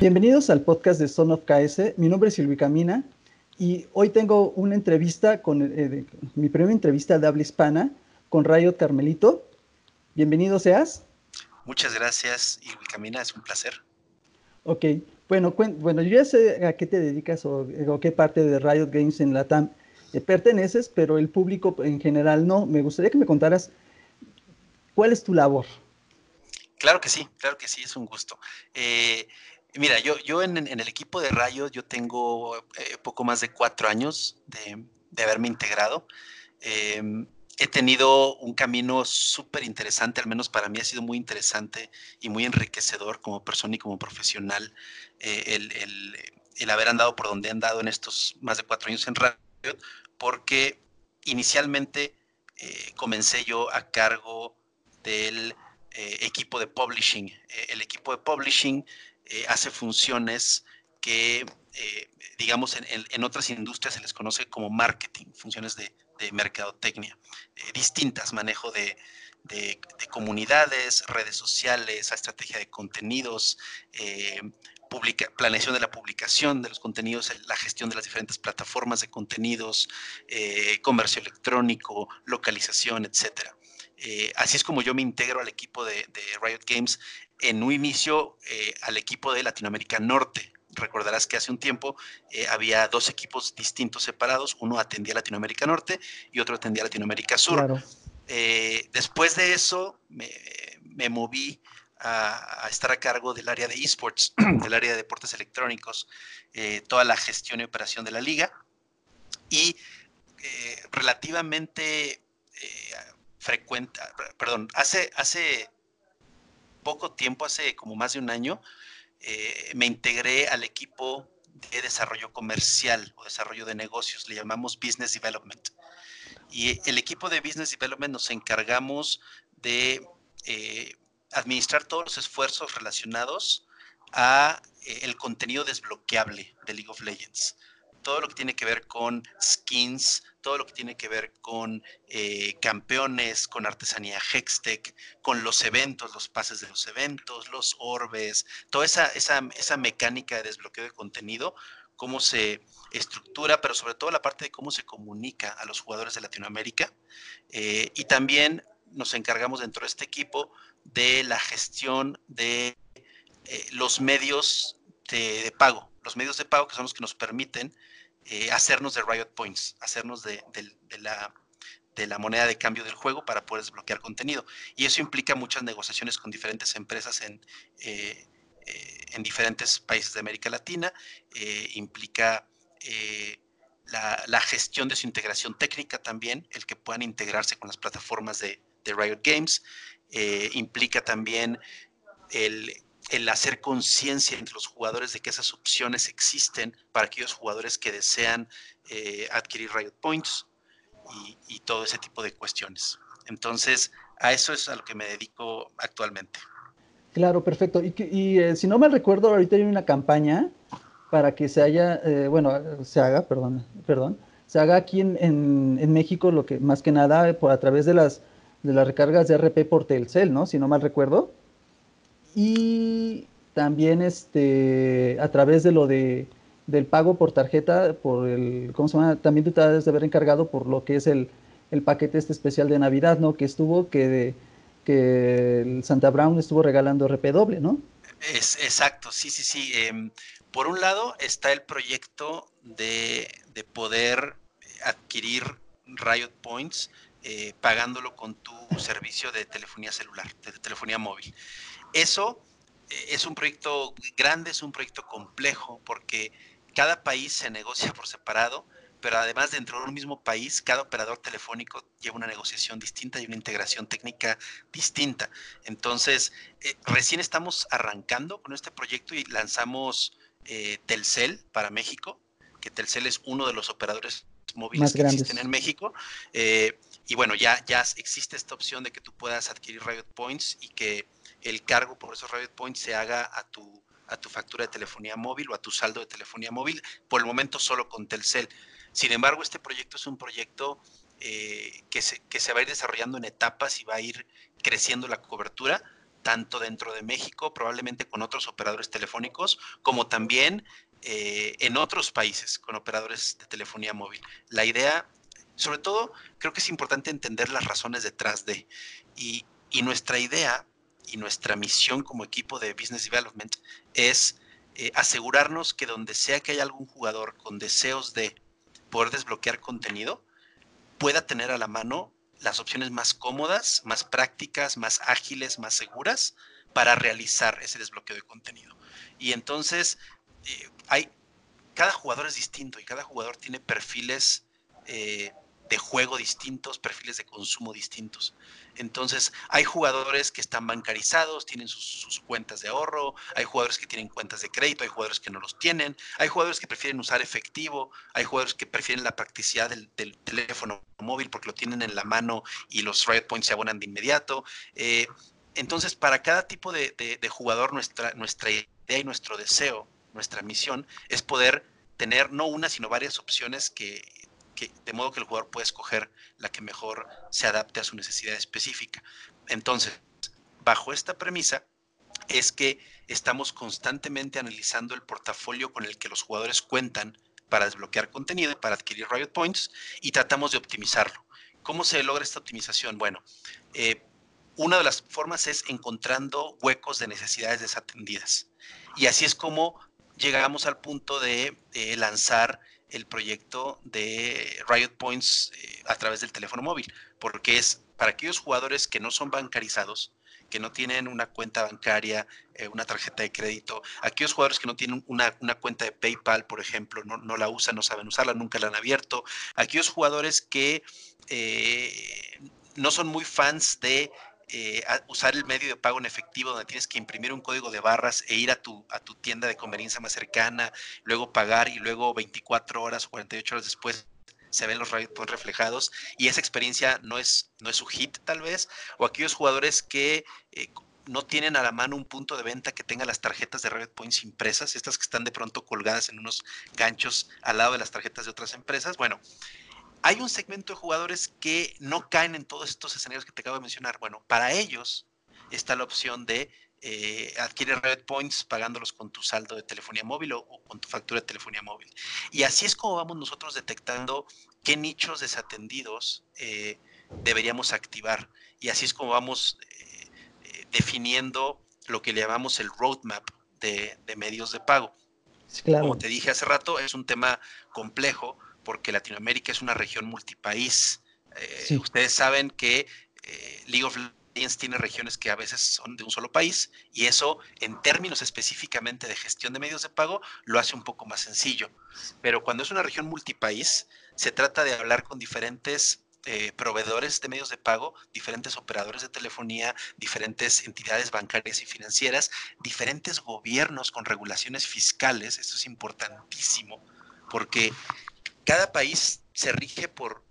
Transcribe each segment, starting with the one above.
Bienvenidos al podcast de Son of KS. Mi nombre es Silvi Camina y hoy tengo una entrevista con eh, mi primera entrevista de habla hispana con Riot Carmelito. Bienvenido seas. Muchas gracias, Silvi Camina, es un placer. Ok, bueno, bueno, yo ya sé a qué te dedicas o, o qué parte de Riot Games en la TAM eh, perteneces, pero el público en general no. Me gustaría que me contaras cuál es tu labor. Claro que sí, claro que sí, es un gusto. Eh, Mira, yo, yo en, el equipo de Rayo, yo tengo eh, poco más de cuatro años de, haberme integrado. Em, he tenido un camino súper interesante, al menos para mí ha sido muy interesante y muy enriquecedor como persona y como profesional eh, el, haber andado por donde he andado en estos más de cuatro años en Rayo, porque inicialmente eh, comencé yo a cargo del equipo de publishing. el equipo de publishing eh, hace funciones que, eh, digamos, en, otras industrias se les conoce como marketing, funciones de, mercadotecnia, eh, distintas, manejo de, comunidades, redes sociales, estrategia de contenidos, planeación de la publicación de los contenidos, la gestión de las diferentes plataformas de contenidos, comercio electrónico, localización, etcétera. así es como yo me integro al equipo de, de Riot Games en un inicio eh, al equipo de Latinoamérica Norte. Recordarás que hace un tiempo eh, había dos equipos distintos separados, uno atendía a Latinoamérica Norte y otro atendía a Latinoamérica Sur. Eh, después de eso me, moví a, estar a cargo del área de esports, del área de deportes electrónicos, toda la gestión y operación de la liga y relativamente frecuente, perdón, hace, hace poco tiempo, hace como más de un año, eh, me integré al equipo de desarrollo comercial o desarrollo de negocios, le llamamos Business Development. Y el equipo de Business Development nos encargamos de eh, administrar todos los esfuerzos relacionados a eh, el contenido desbloqueable de League of Legends todo lo que tiene que ver con skins, todo lo que tiene que ver con eh, campeones, con artesanía Hextech, con los eventos, los pases de los eventos, los orbes, toda esa, esa, mecánica de desbloqueo de contenido, cómo se estructura, pero sobre todo la parte de cómo se comunica a los jugadores de Latinoamérica. Eh, y también nos encargamos dentro de este equipo de la gestión de eh, los medios de, pago, los medios de pago que son los que nos permiten eh, hacernos de Riot Points, hacernos de, la, la moneda de cambio del juego para poder desbloquear contenido. Y eso implica muchas negociaciones con diferentes empresas en, eh, eh, en diferentes países de América Latina, implica la, gestión de su integración técnica también, el que puedan integrarse con las plataformas de Riot Games, implica también el el hacer conciencia entre los jugadores de que esas opciones existen para aquellos jugadores que desean eh, adquirir Riot Points y, todo ese tipo de cuestiones. Entonces, a eso es a lo que me dedico actualmente. Claro, perfecto. Y, eh, si no me recuerdo, ahorita hay una campaña para que se haya, eh, bueno, se haga, perdón, perdón, se haga aquí en, en, México lo que más que nada por a través de las de las recargas de RP por Telcel, ¿no? Si no mal recuerdo y también este, a través de lo de, del pago por tarjeta, por el, ¿cómo se llama? También tú te debes de haber encargado por lo que es el, el paquete este especial de Navidad, ¿no? Que estuvo, que, que el Santa Brown estuvo regalando RP doble, ¿no? Es, exacto, sí, sí, sí. Em, por un lado está el proyecto de, de poder adquirir Riot Points eh, pagándolo con tu servicio de telefonía celular, de telefonía móvil. Eso eh, es un proyecto grande, es un proyecto complejo, porque cada país se negocia por separado, pero además dentro de un mismo país, cada operador telefónico lleva una negociación distinta y una integración técnica distinta. Entonces, eh, recién estamos arrancando con este proyecto y lanzamos eh, Telcel para México, que Telcel es uno de los operadores móviles que existen en México. y bueno, ya, ya existe esta opción de que tú puedas adquirir Riot Points y que el cargo por esos Riot Points se haga a tu, a tu factura de telefonía móvil o a tu saldo de telefonía móvil, por el momento solo con Telcel. Sin embargo, este proyecto es un proyecto eh, que, se, que se va a ir desarrollando en etapas y va a ir creciendo la cobertura, tanto dentro de México, probablemente con otros operadores telefónicos, como también eh, en otros países con operadores de telefonía móvil. La idea, sobre todo, creo que es importante entender las razones detrás de, y, nuestra idea y nuestra misión como equipo de Business Development es eh, asegurarnos que donde sea que haya algún jugador con deseos de poder desbloquear contenido, pueda tener a la mano las opciones más cómodas, más prácticas, más ágiles, más seguras para realizar ese desbloqueo de contenido. Y entonces, eh, hay, cada jugador es distinto y cada jugador tiene perfiles eh, de juego distintos, perfiles de consumo distintos. Entonces, hay jugadores que están bancarizados, tienen sus, cuentas de ahorro, hay jugadores que tienen cuentas de crédito, hay jugadores que no los tienen, hay jugadores que prefieren usar efectivo, hay jugadores que prefieren la practicidad del, teléfono móvil porque lo tienen en la mano y los Riot Points se abonan de inmediato. Eh, entonces, para cada tipo de, de, jugador, nuestra, nuestra idea y nuestro deseo, nuestra misión es poder tener no una, sino varias opciones que de modo que el jugador puede escoger la que mejor se adapte a su necesidad específica. Entonces, bajo esta premisa, es que estamos constantemente analizando el portafolio con el que los jugadores cuentan para desbloquear contenido, para adquirir Riot Points y tratamos de optimizarlo. ¿Cómo se logra esta optimización? Bueno, eh, una de las formas es encontrando huecos de necesidades desatendidas. Y así es como llegamos al punto de eh, lanzar el proyecto de Riot Points eh, a través del teléfono móvil, porque es para aquellos jugadores que no son bancarizados, que no tienen una cuenta bancaria, eh, una tarjeta de crédito, aquellos jugadores que no tienen una, cuenta de PayPal, por ejemplo, no, la usan, no saben usarla, nunca la han abierto, aquellos jugadores que eh, no son muy fans de eh, usar el medio de pago en efectivo donde tienes que imprimir un código de barras e ir a tu, a tu tienda de conveniencia más cercana, luego pagar y luego 24 horas o 48 horas después se ven los Points reflejados y esa experiencia no es, no es su hit tal vez, o aquellos jugadores que eh, no tienen a la mano un punto de venta que tenga las tarjetas de Riot Points impresas, estas que están de pronto colgadas en unos ganchos al lado de las tarjetas de otras empresas. Bueno, hay un segmento de jugadores que no caen en todos estos escenarios que te acabo de mencionar. Bueno, para ellos está la opción de eh, adquirir Red Points pagándolos con tu saldo de telefonía móvil o, con tu factura de telefonía móvil. Y así es como vamos nosotros detectando qué nichos desatendidos eh, deberíamos activar. Y así es como vamos eh, eh, definiendo lo que le llamamos el roadmap de, medios de pago. Como te dije hace rato, es un tema complejo porque Latinoamérica es una región multipaís. Eh, ustedes saben que eh, League of Legends tiene regiones que a veces son de un solo país y eso en términos específicamente de gestión de medios de pago lo hace un poco más sencillo. Pero cuando es una región multipaís, se trata de hablar con diferentes eh, proveedores de medios de pago, diferentes operadores de telefonía, diferentes entidades bancarias y financieras, diferentes gobiernos con regulaciones fiscales. Esto es importantísimo porque cada país se rige por,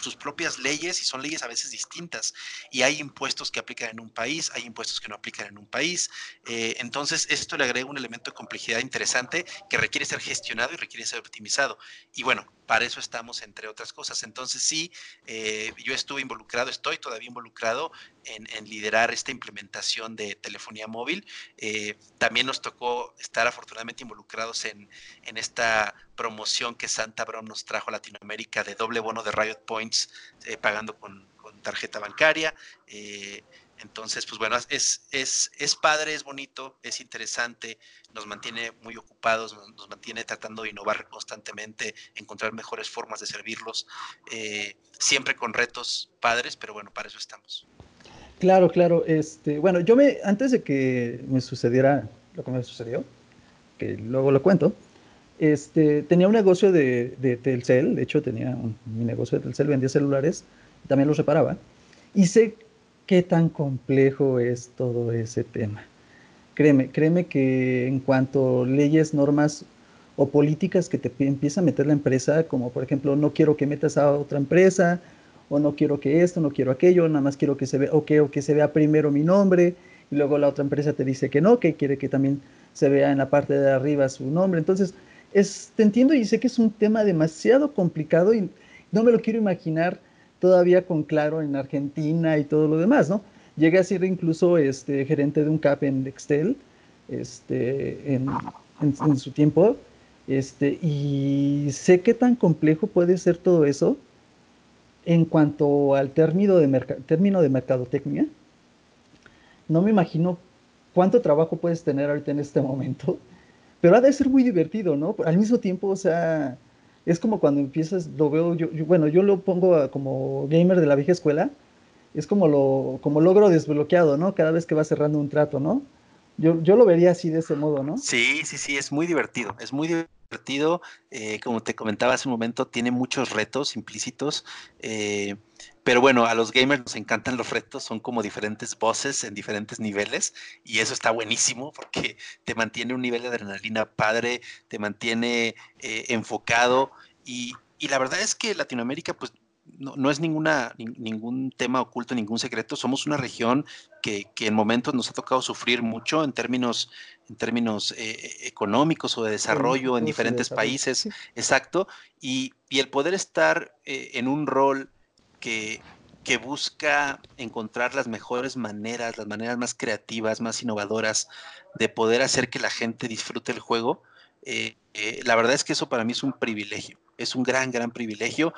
sus propias leyes y son leyes a veces distintas. Y hay impuestos que aplican en un país, hay impuestos que no aplican en un país. Eh, entonces, esto le agrega un elemento de complejidad interesante que requiere ser gestionado y requiere ser optimizado. Y bueno, para eso estamos, entre otras cosas. Entonces, sí, eh, yo estuve involucrado, estoy todavía involucrado en, liderar esta implementación de telefonía móvil. Eh, también nos tocó estar afortunadamente involucrados en, en esta promoción que Santa Brown nos trajo a Latinoamérica de doble bono de Riot Points eh, pagando con, tarjeta bancaria. Eh, entonces, pues bueno, es, es, es padre, es bonito, es interesante, nos mantiene muy ocupados, nos, mantiene tratando de innovar constantemente, encontrar mejores formas de servirlos, siempre con retos padres, pero bueno, para eso estamos. Claro, claro. Este, bueno, yo me, antes de que me sucediera lo que me sucedió, que luego lo cuento, este, tenía un negocio de, de Telcel, de hecho tenía un, mi negocio de Telcel, vendía celulares, también los reparaba, y sé qué tan complejo es todo ese tema. Créeme, créeme que en cuanto leyes, normas o políticas que te empieza a meter la empresa, como por ejemplo, no quiero que metas a otra empresa, o no quiero que esto, no quiero aquello, nada más quiero que se vea, o que, o que se vea primero mi nombre, y luego la otra empresa te dice que no, que quiere que también se vea en la parte de arriba su nombre. Entonces, te entiendo y sé que es un tema demasiado complicado y no me lo quiero imaginar todavía con claro en Argentina y todo lo demás, ¿no? llegué a ser incluso este, gerente de un CAP en Excel este, en, en, su tiempo. Este, y sé qué tan complejo puede ser todo eso en cuanto al término de, término de mercadotecnia. No me imagino cuánto trabajo puedes tener ahorita en este momento, pero ha de ser muy divertido, ¿no? Al mismo tiempo, o sea, es como cuando empiezas, lo veo, yo, bueno, yo lo pongo como gamer de la vieja escuela, es como lo, como logro desbloqueado, ¿no? Cada vez que va cerrando un trato, ¿no? Yo, yo lo vería así de ese modo, ¿no? Sí, sí, sí, es muy divertido, es muy divertido. Eh, como te comentaba hace un momento, tiene muchos retos implícitos. Eh, pero bueno, a los gamers nos encantan los retos, son como diferentes voces en diferentes niveles y eso está buenísimo porque te mantiene un nivel de adrenalina padre, te mantiene eh, enfocado y, y, la verdad es que Latinoamérica pues no, es ninguna, ningún tema oculto, ningún secreto. Somos una región que, en momentos nos ha tocado sufrir mucho en términos, en términos eh, económicos o de desarrollo en diferentes países. Exacto. Y, el poder estar eh, en un rol que, que busca encontrar las mejores maneras, las maneras más creativas, más innovadoras de poder hacer que la gente disfrute el juego. Eh, la verdad es que eso para mí es un privilegio, es un gran, gran privilegio.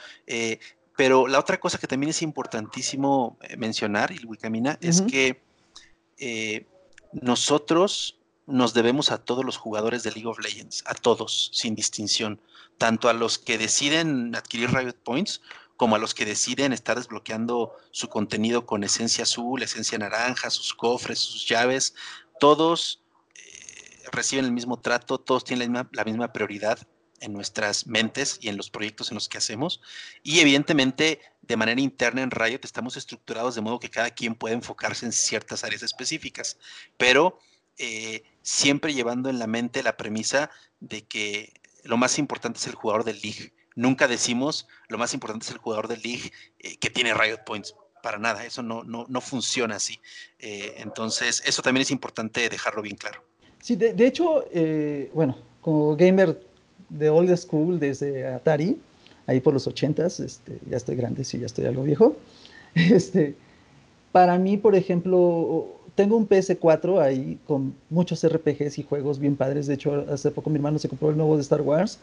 Pero la otra cosa que también es importantísimo eh, mencionar, y Wicamina, es que eh, nosotros nos debemos a todos los jugadores de League of Legends, a todos, sin distinción, tanto a los que deciden adquirir Riot Points como a los que deciden estar desbloqueando su contenido con esencia azul, esencia naranja, sus cofres, sus llaves, todos eh, reciben el mismo trato, todos tienen la misma prioridad en nuestras mentes y en los proyectos en los que hacemos. Y evidentemente, de manera interna en Riot estamos estructurados de modo que cada quien puede enfocarse en ciertas áreas específicas, pero eh, siempre llevando en la mente la premisa de que lo más importante es el jugador del league. Nunca decimos lo más importante es el jugador del league eh, que tiene Riot Points. Para nada, eso no, no, funciona así. Eh, entonces, eso también es importante dejarlo bien claro. Sí, de, de hecho, bueno, como gamer de old school desde Atari, ahí por los 80s, este, ya estoy grande, sí, ya estoy algo viejo. Este, para mí, por ejemplo, tengo un PS4 ahí con muchos RPGs y juegos bien padres. De hecho, hace poco mi hermano se compró el nuevo de Star Wars.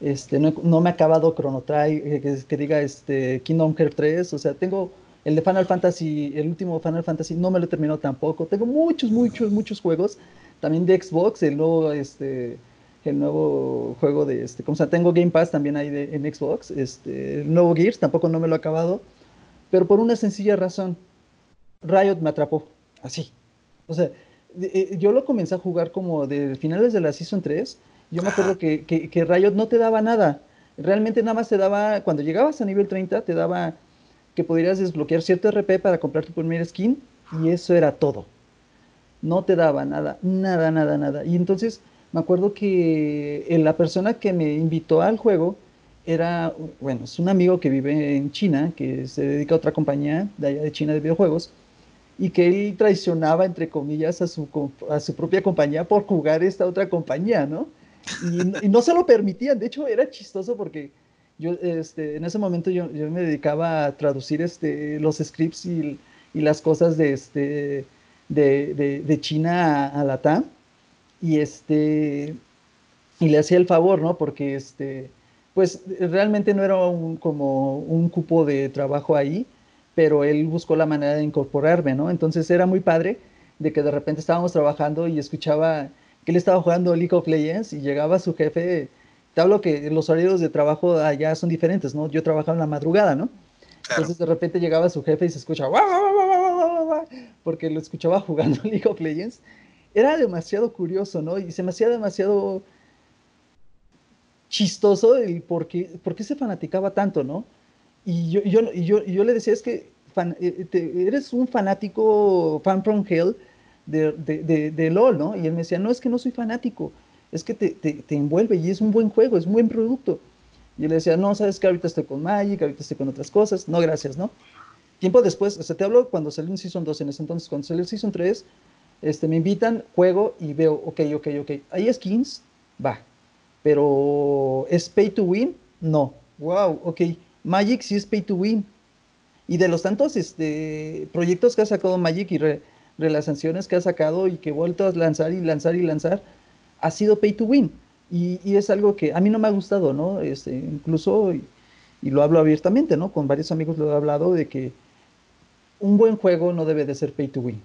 Este, no, me ha acabado Chrono Trigger, que, que, diga este, Kingdom Hearts 3. O sea, tengo el de Final Fantasy, el último Final Fantasy, no me lo he terminado tampoco. Tengo muchos, muchos, muchos juegos. También de Xbox, el nuevo, este, el nuevo juego de este, como sea, tengo Game Pass también ahí de, en Xbox, este, el nuevo Gears, tampoco no me lo he acabado, pero por una sencilla razón, Riot me atrapó, así. O sea, eh, yo lo comencé a jugar como de finales de la Season 3, yo me acuerdo que, que, Riot no te daba nada, realmente nada más te daba, cuando llegabas a nivel 30, te daba que podrías desbloquear cierto RP para comprar tu primer skin, y eso era todo. No te daba nada, nada, nada, nada. Y entonces me acuerdo que eh, la persona que me invitó al juego era, bueno, es un amigo que vive en China, que se dedica a otra compañía de allá de China de videojuegos, y que él traicionaba, entre comillas, a su, a su propia compañía por jugar esta otra compañía, ¿no? Y, no se lo permitían, de hecho era chistoso porque yo, este, en ese momento yo, yo me dedicaba a traducir este, los scripts y, y las cosas de, este, de, de, de China a, a la TAM y este y le hacía el favor, ¿no? Porque este pues realmente no era un, como un cupo de trabajo ahí, pero él buscó la manera de incorporarme, ¿no? Entonces era muy padre de que de repente estábamos trabajando y escuchaba que él estaba jugando League of Legends y llegaba su jefe, te hablo que los horarios de trabajo allá son diferentes, ¿no? Yo trabajaba en la madrugada, ¿no? Entonces de repente llegaba su jefe y se escucha, porque lo escuchaba jugando League of Legends era demasiado curioso, ¿no? Y se me hacía demasiado chistoso el por qué, se fanaticaba tanto, ¿no? Y yo, yo, yo, yo le decía, es que eh, eres un fanático, fan from hell de, de, de, LOL, ¿no? Y él me decía, no, es que no soy fanático, es que te, te, te, envuelve y es un buen juego, es un buen producto. Y él le decía, no, sabes que ahorita estoy con Magic, ahorita estoy con otras cosas, no, gracias, ¿no? Tiempo después, o sea, te hablo cuando salió un Season 2, en ese entonces, cuando salió el Season 3, este, me invitan, juego y veo, ok, ok, ok, hay skins, va, pero ¿es pay to win? No, wow, ok, Magic sí es pay to win. Y de los tantos este, proyectos que ha sacado Magic y re, relaciones que ha sacado y que he vuelto a lanzar y lanzar y lanzar, ha sido pay to win. Y, y es algo que a mí no me ha gustado, ¿no? Este, incluso, y, y, lo hablo abiertamente, ¿no? Con varios amigos lo he hablado de que un buen juego no debe de ser pay to win.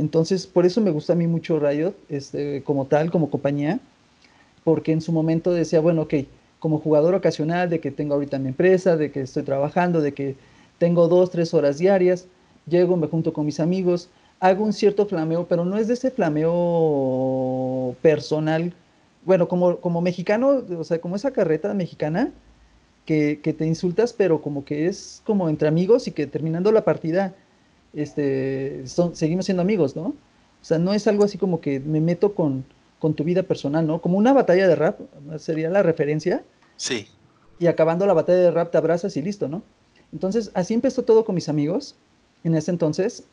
Entonces, por eso me gusta a mí mucho Riot, este, como tal, como compañía, porque en su momento decía, bueno, ok, como jugador ocasional, de que tengo ahorita mi empresa, de que estoy trabajando, de que tengo dos, tres horas diarias, llego, me junto con mis amigos, hago un cierto flameo, pero no es de ese flameo personal, bueno, como, como mexicano, o sea, como esa carreta mexicana, que, que, te insultas, pero como que es como entre amigos y que terminando la partida, este, son, seguimos siendo amigos, ¿no? O sea, no es algo así como que me meto con, con tu vida personal, ¿no? Como una batalla de rap, sería la referencia. Sí. Y acabando la batalla de rap te abrazas y listo, ¿no? Entonces, así empezó todo con mis amigos en ese entonces.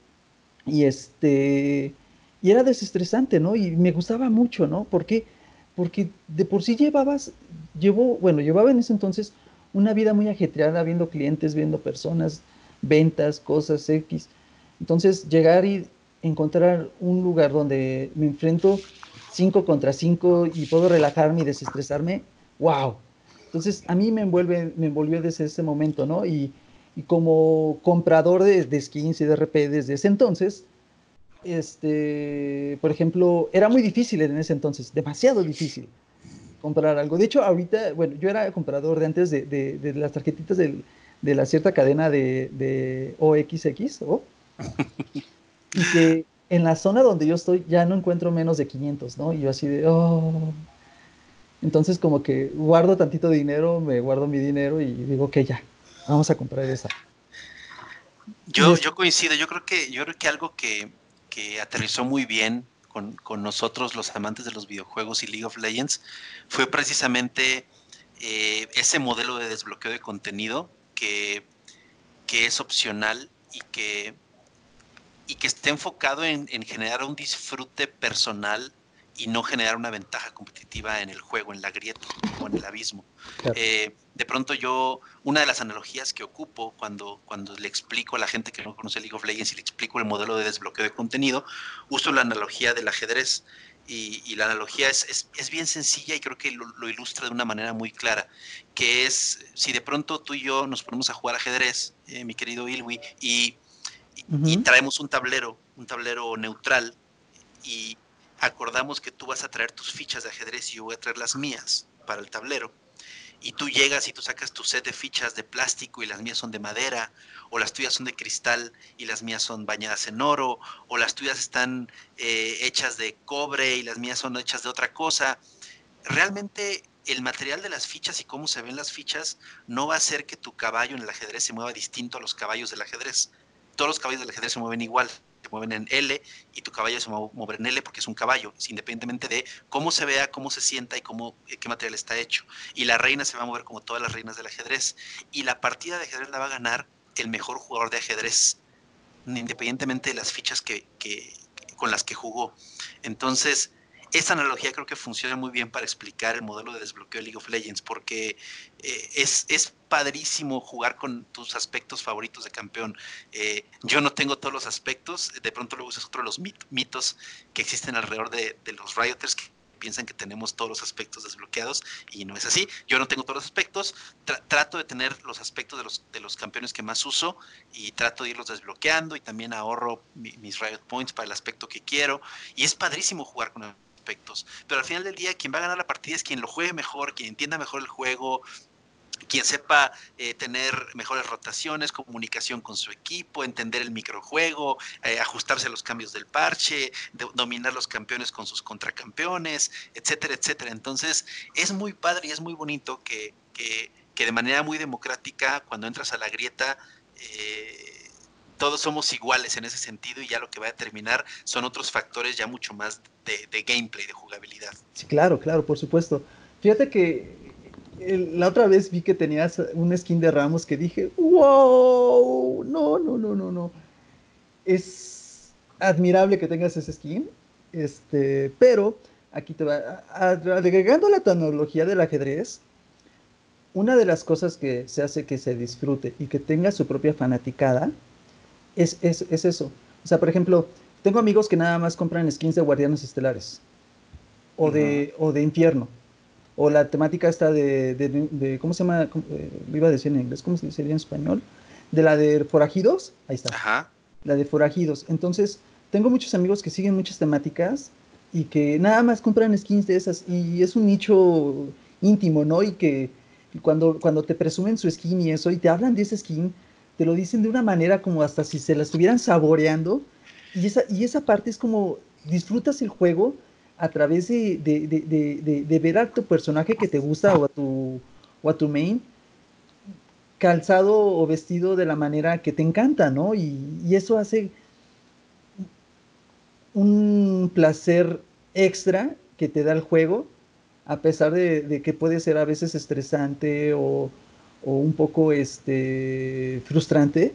Y este, y era desestresante, ¿no? Y me gustaba mucho, ¿no? ¿Por qué? Porque de por sí llevabas, llevo, bueno, llevaba en ese entonces una vida muy ajetreada, viendo clientes, viendo personas, ventas, cosas X. Entonces, llegar y encontrar un lugar donde me enfrento 5 contra 5 y puedo relajarme y desestresarme, wow. Entonces, a mí me, envuelve, me envolvió desde ese momento, ¿no? Y, como comprador de, de, skins y de RP desde ese entonces, este, por ejemplo, era muy difícil en ese entonces, demasiado difícil comprar algo. De hecho, ahorita, bueno, yo era comprador de antes de, de, de las tarjetitas del, de la cierta cadena de, de OXX, ¿o? Y que en la zona donde yo estoy ya no encuentro menos de 500, ¿no? Y yo así de, oh. Entonces como que guardo tantito dinero, me guardo mi dinero y digo que ya, vamos a comprar esa. Yo, yo coincido, yo creo que, yo creo que algo que, que aterrizó muy bien con, con, nosotros, los amantes de los videojuegos y League of Legends, fue precisamente eh, ese modelo de desbloqueo de contenido que, que es opcional y que y que esté enfocado en, en, generar un disfrute personal y no generar una ventaja competitiva en el juego, en la grieta o en el abismo. Claro. Eh, de pronto yo, una de las analogías que ocupo cuando, cuando le explico a la gente que no conoce League of Legends y le explico el modelo de desbloqueo de contenido, uso la analogía del ajedrez. Y, y la analogía es, es, es, bien sencilla y creo que lo, lo, ilustra de una manera muy clara, que es si de pronto tú y yo nos ponemos a jugar ajedrez, eh, mi querido Ilwi, y Uh -huh. y traemos un tablero, un tablero neutral y acordamos que tú vas a traer tus fichas de ajedrez y yo voy a traer las mías para el tablero. Y tú llegas y tú sacas tu set de fichas de plástico y las mías son de madera, o las tuyas son de cristal y las mías son bañadas en oro, o las tuyas están eh, hechas de cobre y las mías son hechas de otra cosa. Realmente el material de las fichas y cómo se ven las fichas no va a hacer que tu caballo en el ajedrez se mueva distinto a los caballos del ajedrez todos los caballos del ajedrez se mueven igual, se mueven en L y tu caballo se mueve en L porque es un caballo, independientemente de cómo se vea, cómo se sienta y cómo, eh, qué material está hecho. Y la reina se va a mover como todas las reinas del ajedrez. Y la partida de ajedrez la va a ganar el mejor jugador de ajedrez, independientemente de las fichas que, con las que jugó. Entonces, esa analogía creo que funciona muy bien para explicar el modelo de desbloqueo de League of Legends, porque eh, es, es, padrísimo jugar con tus aspectos favoritos de campeón. Eh, yo no tengo todos los aspectos, de pronto luego es otro de los mitos que existen alrededor de, de los Rioters que piensan que tenemos todos los aspectos desbloqueados y no es así. Yo no tengo todos los aspectos, tra trato de tener los aspectos de los, de los campeones que más uso y trato de irlos desbloqueando y también ahorro mi, mis Riot Points para el aspecto que quiero y es padrísimo jugar con Pero al final del día, quien va a ganar la partida es quien lo juegue mejor, quien entienda mejor el juego, quien sepa eh, tener mejores rotaciones, comunicación con su equipo, entender el microjuego, eh, ajustarse a los cambios del parche, dominar los campeones con sus contracampeones, etcétera, etcétera. Entonces, es muy padre y es muy bonito que, que, que de manera muy democrática, cuando entras a la grieta, eh, todos somos iguales en ese sentido y ya lo que va a determinar son otros factores ya mucho más de, de gameplay, de jugabilidad. Sí, claro, claro, por supuesto. Fíjate que el, la otra vez vi que tenías un skin de Ramos que dije, wow, no, no, no, no, no. Es admirable que tengas ese skin, este, pero aquí te va, agregando la tecnología del ajedrez, una de las cosas que se hace que se disfrute y que tenga su propia fanaticada es, es, es eso. O sea, por ejemplo, tengo amigos que nada más compran skins de Guardianes Estelares o, de, o de Infierno. O la temática está de, de, ¿cómo se llama? Eh, iba a decir en inglés, ¿cómo se diría en español? De la de Forajidos, ahí está. Ajá. La de Forajidos. Entonces, tengo muchos amigos que siguen muchas temáticas y que nada más compran skins de esas y es un nicho íntimo, ¿no? Y que cuando, cuando te presumen su skin y eso y te hablan de ese skin, te lo dicen de una manera como hasta si se la estuvieran saboreando y esa, y esa parte es como disfrutas el juego a través de, de, de, de, ver a tu personaje que te gusta o a tu, o a tu main calzado o vestido de la manera que te encanta, ¿no? Y, y eso hace un placer extra que te da el juego, a pesar de, que puede ser a veces estresante o, o un poco este, frustrante,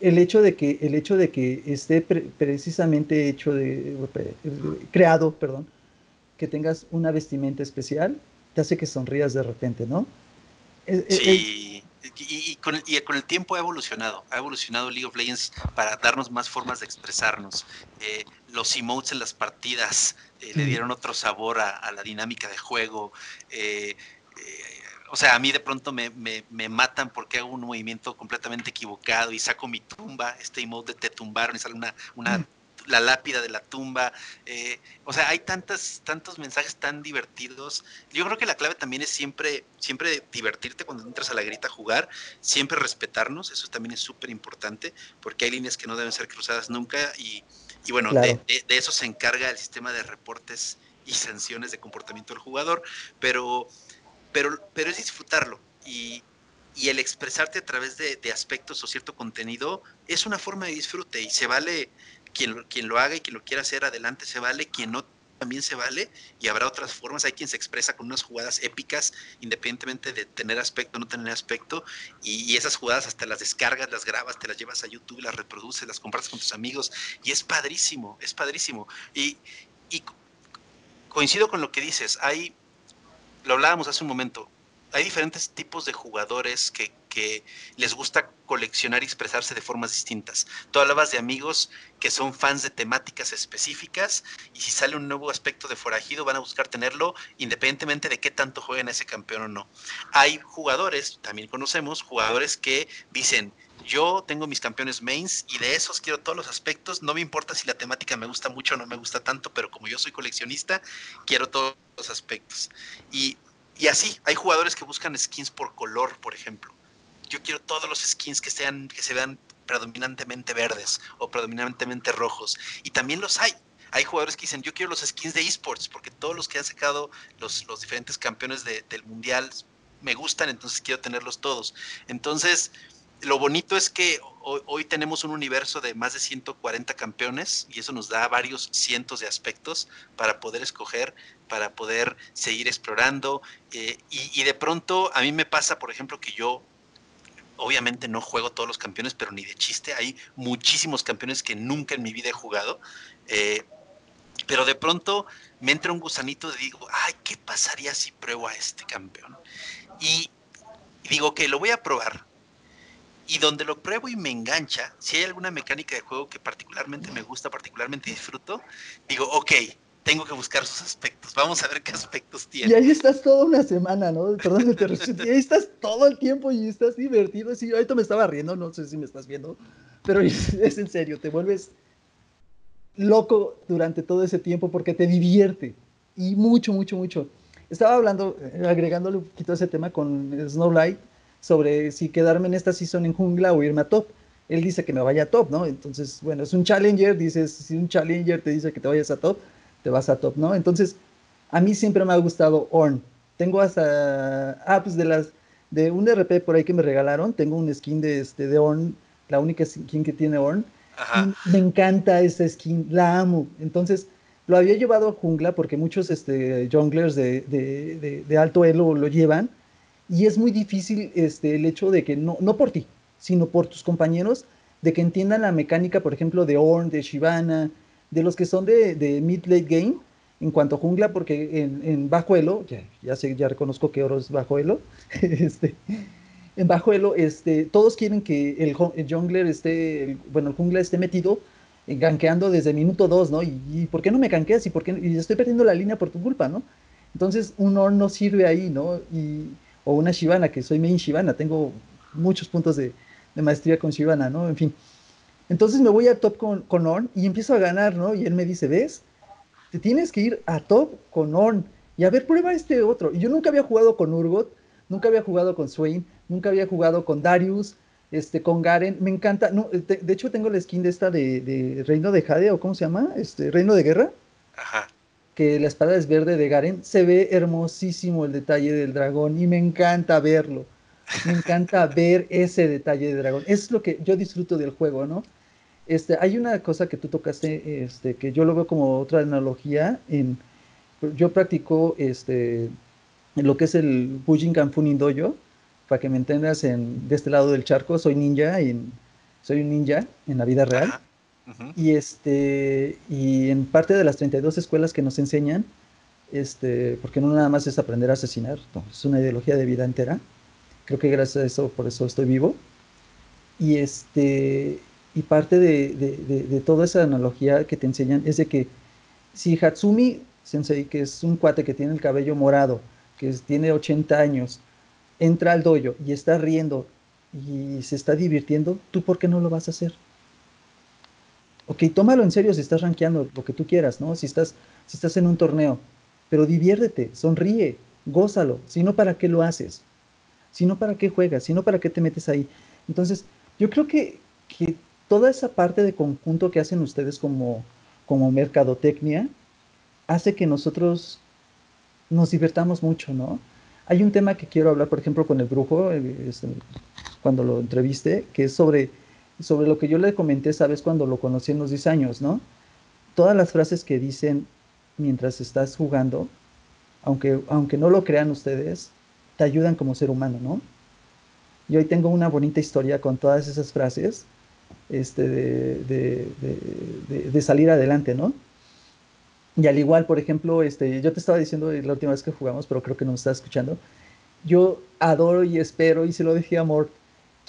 el hecho de que, el hecho de que esté precisamente hecho de, creado, perdón, que tengas una vestimenta especial, te hace que sonrías de repente, ¿no? Sí, y, con el, y, con el, tiempo ha evolucionado, ha evolucionado League of Legends para darnos más formas de expresarnos. Eh, los emotes en las partidas eh, le dieron otro sabor a, la dinámica de juego. Eh, o sea, a mí de pronto me, matan porque hago un movimiento completamente equivocado y saco mi tumba, este emote de te tumbaron y sale una, una mm. la lápida de la tumba. Eh, o sea, hay tantas, tantos mensajes tan divertidos. Yo creo que la clave también es siempre, siempre divertirte cuando entras a la grita a jugar, siempre respetarnos, eso también es súper importante, porque hay líneas que no deben ser cruzadas nunca y, y bueno, de, de eso se encarga el sistema de reportes y sanciones de comportamiento del jugador, pero pero, pero es disfrutarlo y, el expresarte a través de, aspectos o cierto contenido es una forma de disfrute y se vale quien, quien lo haga y quien lo quiera hacer adelante se vale, quien no también se vale y habrá otras formas. Hay quien se expresa con unas jugadas épicas, independientemente de tener aspecto o no tener aspecto, y, esas jugadas hasta las descargas, las grabas, te las llevas a YouTube, las reproduces, las compartes con tus amigos, y es padrísimo, es padrísimo. Y, y coincido con lo que dices, hay lo hablábamos hace un momento, hay diferentes tipos de jugadores que, les gusta coleccionar y expresarse de formas distintas. Tú hablabas de amigos que son fans de temáticas específicas y si sale un nuevo aspecto de forajido van a buscar tenerlo independientemente de qué tanto jueguen ese campeón o no. Hay jugadores, también conocemos, jugadores que dicen, yo tengo mis campeones mains y de esos quiero todos los aspectos. No me importa si la temática me gusta mucho o no me gusta tanto, pero como yo soy coleccionista, quiero todos los aspectos. Y, así, hay jugadores que buscan skins por color, por ejemplo. Yo quiero todos los skins que, sean, que se vean predominantemente verdes o predominantemente rojos. Y también los hay. Hay jugadores que dicen, yo quiero los skins de esports, porque todos los que han sacado los, los diferentes campeones del mundial me gustan, entonces quiero tenerlos todos. Entonces, lo bonito es que hoy, tenemos un universo de más de 140 campeones y eso nos da varios cientos de aspectos para poder escoger, para poder seguir explorando. Eh, y, de pronto a mí me pasa, por ejemplo, que yo obviamente no juego todos los campeones, pero ni de chiste. Hay muchísimos campeones que nunca en mi vida he jugado. Eh, pero de pronto me entra un gusanito y digo, ay, ¿qué pasaría si pruebo a este campeón? Y digo que lo voy a probar y donde lo pruebo y me engancha, si hay alguna mecánica de juego que particularmente me gusta, particularmente disfruto, digo, ok, tengo que buscar sus aspectos, vamos a ver qué aspectos tiene. Y ahí estás toda una semana, ¿no? Perdón, te y ahí estás todo el tiempo y estás divertido. Sí, ahorita me estaba riendo, no sé si me estás viendo, pero es en serio, te vuelves loco durante todo ese tiempo porque te divierte y mucho, mucho, mucho. Estaba hablando, eh, agregándole un poquito a ese tema con Snowlight sobre si quedarme en esta season en jungla o irme a top. Él dice que me vaya a top, ¿no? Entonces, bueno, es un challenger, dices, si un challenger te dice que te vayas a top, te vas a top, ¿no? Entonces, a mí siempre me ha gustado Orn. Tengo hasta apps de las de un RP por ahí que me regalaron, tengo un skin de este de Orn, la única skin que tiene Orn. me encanta esa skin, la amo. Entonces, lo había llevado a jungla porque muchos este, junglers de, de, de alto elo lo llevan y es muy difícil este, el hecho de que, no, no por ti, sino por tus compañeros, de que entiendan la mecánica, por ejemplo, de Orn, de Shivana, de los que son de, de mid-late game, en cuanto a jungla, porque en, en Bajuelo, ya, ya, sé, ya reconozco que oro es Bajuelo, este, en Bajuelo, este, todos quieren que el, el jungler esté, bueno, el jungla esté metido gankeando desde minuto 2, ¿no? Y, ¿por qué no me gankeas? ¿Y por qué y estoy perdiendo la línea por tu culpa, ¿no? Entonces, un Orn no sirve ahí, ¿no? Y, o una Shivana, que soy main Shivana, tengo muchos puntos de, maestría con Shivana, ¿no? En fin. Entonces me voy a top con, con Orn y empiezo a ganar, ¿no? Y él me dice, ¿ves? Te tienes que ir a top con Orn y a ver, prueba este otro. Yo nunca había jugado con Urgot, nunca había jugado con Swain, nunca había jugado con Darius, este, con Garen, me encanta, no, de, hecho tengo la skin de esta de, Reino de Jade, o cómo se llama, este, Reino de Guerra, Ajá. Que la espada es verde de Garen, se ve hermosísimo el detalle del dragón y me encanta verlo, me encanta ver ese detalle de dragón, es lo que yo disfruto del juego, ¿no? Este, hay una cosa que tú tocaste, este, que yo lo veo como otra analogía, en, yo practico, este, en lo que es el Bujinkan Funin Dojo, para que me entiendas, en, de este lado del charco, soy ninja, y soy un ninja en la vida real. Y, este, y en parte de las 32 escuelas que nos enseñan, este, porque no nada más es aprender a asesinar, es una ideología de vida entera. Creo que gracias a eso, por eso estoy vivo. Y, este, y parte de, de, de, toda esa analogía que te enseñan es de que si Hatsumi Sensei, que es un cuate que tiene el cabello morado, que tiene 80 años, entra al dojo y está riendo y se está divirtiendo, ¿tú por qué no lo vas a hacer? Ok, tómalo en serio si estás rankeando lo que tú quieras, ¿no? Si estás, si estás en un torneo, pero diviértete, sonríe, gózalo, si no, ¿para qué lo haces? Si no, ¿para qué juegas? Si no, ¿para qué te metes ahí? Entonces, yo creo que, que toda esa parte de conjunto que hacen ustedes como, como mercadotecnia hace que nosotros nos divertamos mucho, ¿no? Hay un tema que quiero hablar, por ejemplo, con el brujo, eh, este, cuando lo entrevisté, que es sobre, sobre lo que yo le comenté, sabes, cuando lo conocí en los 10 años, ¿no? Todas las frases que dicen mientras estás jugando, aunque, aunque no lo crean ustedes, te ayudan como ser humano, ¿no? Y hoy tengo una bonita historia con todas esas frases este, de, de salir adelante, ¿no? Y al igual, por ejemplo, este, yo te estaba diciendo la última vez que jugamos, pero creo que no me estás escuchando. Yo adoro y espero, y se lo dije a Mort,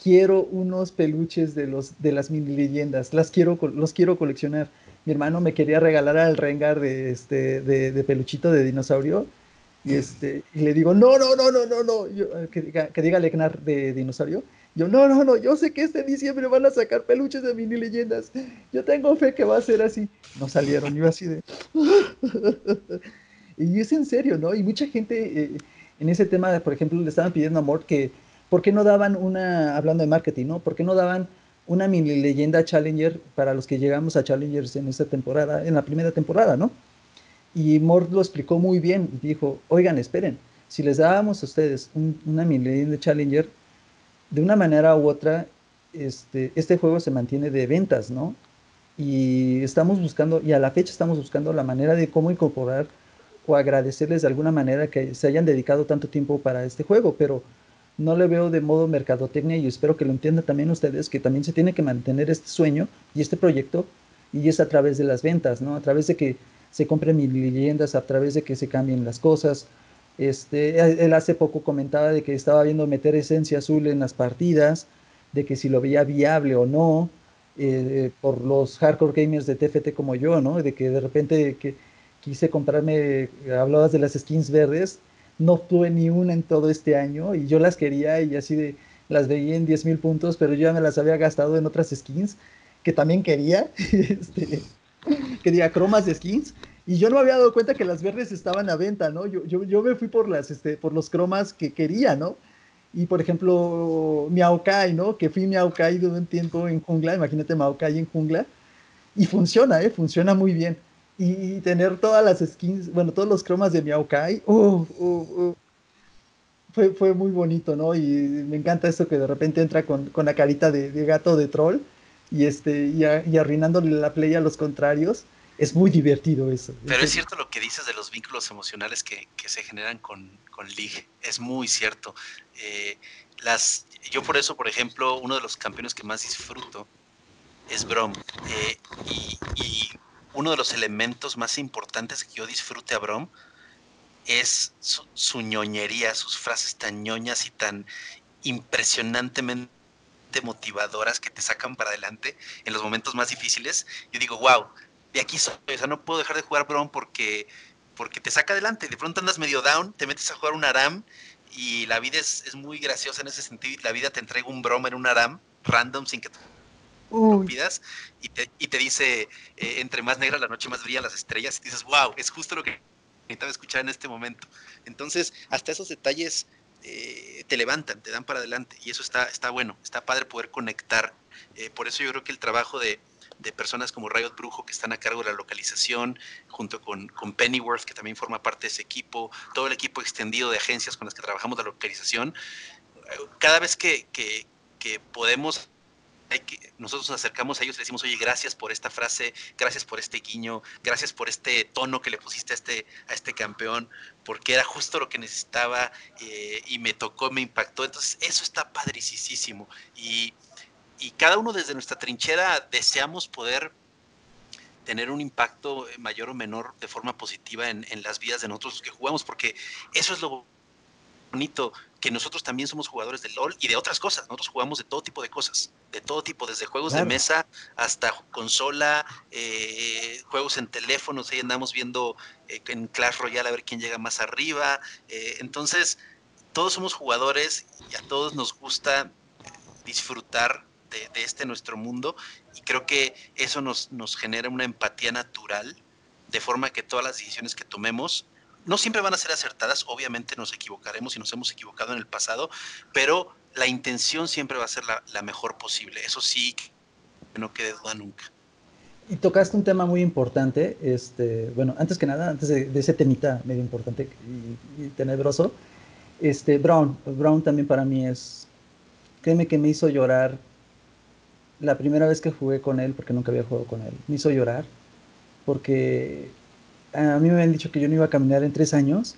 quiero unos peluches de, los, de las mini leyendas, las quiero, los quiero coleccionar. Mi hermano me quería regalar al Rengar de, este, de, de peluchito de dinosaurio, y, este, y le digo, no, no, no, no, no, no, que, diga, que diga Legnar de dinosaurio. Yo, no, no, no, yo sé que este diciembre van a sacar peluches de mini leyendas. Yo tengo fe que va a ser así. No salieron, yo así de... y es en serio, ¿no? Y mucha gente eh, en ese tema, por ejemplo, le estaban pidiendo a Mort que, ¿por qué no daban una, hablando de marketing, ¿no? ¿Por qué no daban una mini leyenda Challenger para los que llegamos a Challengers en esta temporada, en la primera temporada, ¿no? Y Mort lo explicó muy bien. Dijo, oigan, esperen, si les dábamos a ustedes una mini leyenda Challenger, de una manera u otra, este, este juego se mantiene de ventas, ¿no? Y estamos buscando, y a la fecha estamos buscando la manera de cómo incorporar o agradecerles de alguna manera que se hayan dedicado tanto tiempo para este juego, pero no le veo de modo mercadotecnia y espero que lo entiendan también ustedes, que también se tiene que mantener este sueño y este proyecto, y es a través de las ventas, ¿no? A través de que se compren mil leyendas, a través de que se cambien las cosas, este, él hace poco comentaba de que estaba viendo meter esencia azul en las partidas, de que si lo veía viable o no, eh, por los hardcore gamers de TFT como yo, ¿no? De que de repente quise comprarme, hablabas de las skins verdes, no tuve ni una en todo este año y yo las quería y así de las veía en 10 mil puntos, pero yo ya me las había gastado en otras skins que también quería, este, quería cromas de skins y yo no me había dado cuenta que las verdes estaban a venta, ¿no? Yo, yo, yo me fui por, las, este, por los cromas que quería, ¿no? Y por ejemplo, Miaokai, ¿no? Que fui Miaokai de un tiempo en jungla, imagínate Miaokai en jungla. Y funciona, ¿eh? Funciona muy bien. Y, tener todas las skins, bueno, todos los cromas de Miaokai, uh, uh, uh, fue, fue muy bonito, ¿no? Y me encanta esto que de repente entra con, con la carita de, de, gato de troll y, este, y, y arruinándole la play a los contrarios es muy divertido eso. Pero es cierto lo que dices de los vínculos emocionales que, se generan con, con, League. Es muy cierto. Eh, las, yo por eso, por ejemplo, uno de los campeones que más disfruto es Brom. Eh, y, uno de los elementos más importantes que yo disfrute a Brom es su, ñoñería, sus frases tan ñoñas y tan impresionantemente motivadoras que te sacan para adelante en los momentos más difíciles. Yo digo, wow, de aquí soy, o sea, no puedo dejar de jugar Brom porque, porque te saca adelante. De pronto andas medio down, te metes a jugar un Aram y la vida es, es muy graciosa en ese sentido. La vida te entrega un Brom en un Aram random sin que lo y te, y te dice, eh, entre más negra la noche, más brillan las estrellas y dices, wow, es justo lo que necesitaba escuchar en este momento. Entonces, hasta esos detalles eh, te levantan, te dan para adelante y eso está, está bueno, está padre poder conectar. Eh, por eso yo creo que el trabajo de, de, personas como Riot Brujo que están a cargo de la localización, junto con, con, Pennyworth que también forma parte de ese equipo, todo el equipo extendido de agencias con las que trabajamos la localización, cada vez que, que, que podemos nosotros nos acercamos a ellos y les decimos, oye, gracias por esta frase, gracias por este guiño, gracias por este tono que le pusiste a este, a este campeón, porque era justo lo que necesitaba eh, y me tocó, me impactó. Entonces, eso está padricísimo. Y, y cada uno desde nuestra trinchera deseamos poder tener un impacto mayor o menor de forma positiva en, en las vidas de nosotros que jugamos, porque eso es lo bonito que nosotros también somos jugadores de LOL y de otras cosas. Nosotros jugamos de todo tipo de cosas, de todo tipo, desde juegos de mesa hasta consola, eh, juegos en teléfonos. Ahí andamos viendo eh, en Clash Royale a ver quién llega más arriba. Eh, entonces, todos somos jugadores y a todos nos gusta disfrutar de, de, este nuestro mundo y creo que eso nos, nos genera una empatía natural de forma que todas las decisiones que tomemos no siempre van a ser acertadas, obviamente nos equivocaremos y nos hemos equivocado en el pasado, pero la intención siempre va a ser la, mejor posible. Eso sí, que no quede duda nunca. Y tocaste un tema muy importante, este, bueno, antes que nada, antes de, ese temita medio importante y, tenebroso, este, Brown, Brown también para mí es, créeme que me hizo llorar la primera vez que jugué con él, porque nunca había jugado con él, me hizo llorar, porque a mí me habían dicho que yo no iba a caminar en tres años.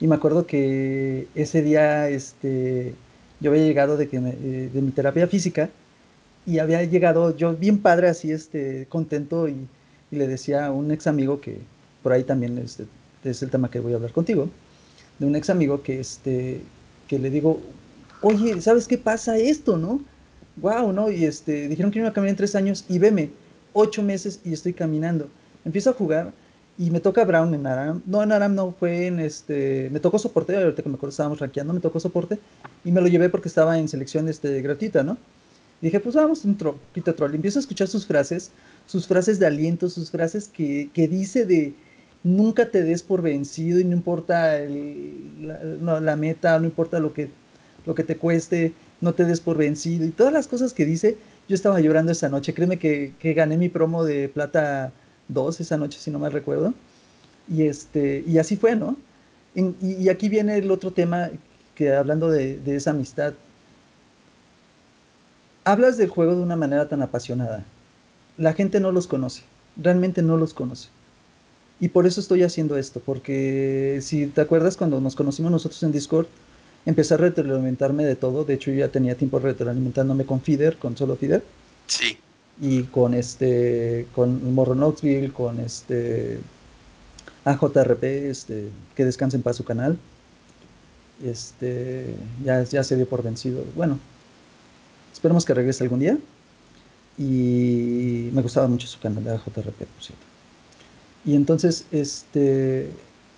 Y me acuerdo que ese día este, yo había llegado de, que eh, de mi terapia física y había llegado yo bien padre, así este, contento y, le decía a un ex amigo que por ahí también este, es el tema que voy a hablar contigo, de un ex amigo que, este, que le digo, oye, ¿sabes qué pasa esto, no? Wow, ¿no? Y este, dijeron que iba a caminar en tres años y veme, ocho meses y estoy caminando. Empiezo a jugar y me toca Brown en Aram. No, en Aram no, fue en este. Me tocó soporte, ahorita que me acuerdo estábamos rankeando, me tocó soporte. Y me lo llevé porque estaba en selección este, gratuita, ¿no? Y dije, pues vamos un poquito troll. Empiezo a escuchar sus frases, sus frases de aliento, sus frases que, que dice de nunca te des por vencido y no importa la, la, meta, no importa lo que, lo que te cueste, no te des por vencido. Y todas las cosas que dice, yo estaba llorando esa noche. Créeme que, que gané mi promo de plata dos esa noche, si no me recuerdo. Y, este, y así fue, ¿no? y, aquí viene el otro tema, que hablando de, esa amistad, hablas del juego de una manera tan apasionada. La gente no los conoce, realmente no los conoce. Y por eso estoy haciendo esto, porque si te acuerdas cuando nos conocimos nosotros en Discord, empecé a retroalimentarme de todo. De hecho, yo ya tenía tiempo retroalimentándome con Fider, con solo Fider. Sí y con este con Morro Knoxville, con este AJRP, este, que descansen para su canal. Este, ya, ya se dio por vencido. Bueno, esperemos que regrese algún día. Y me gustaba mucho su canal de AJRP, por cierto. Y entonces, este,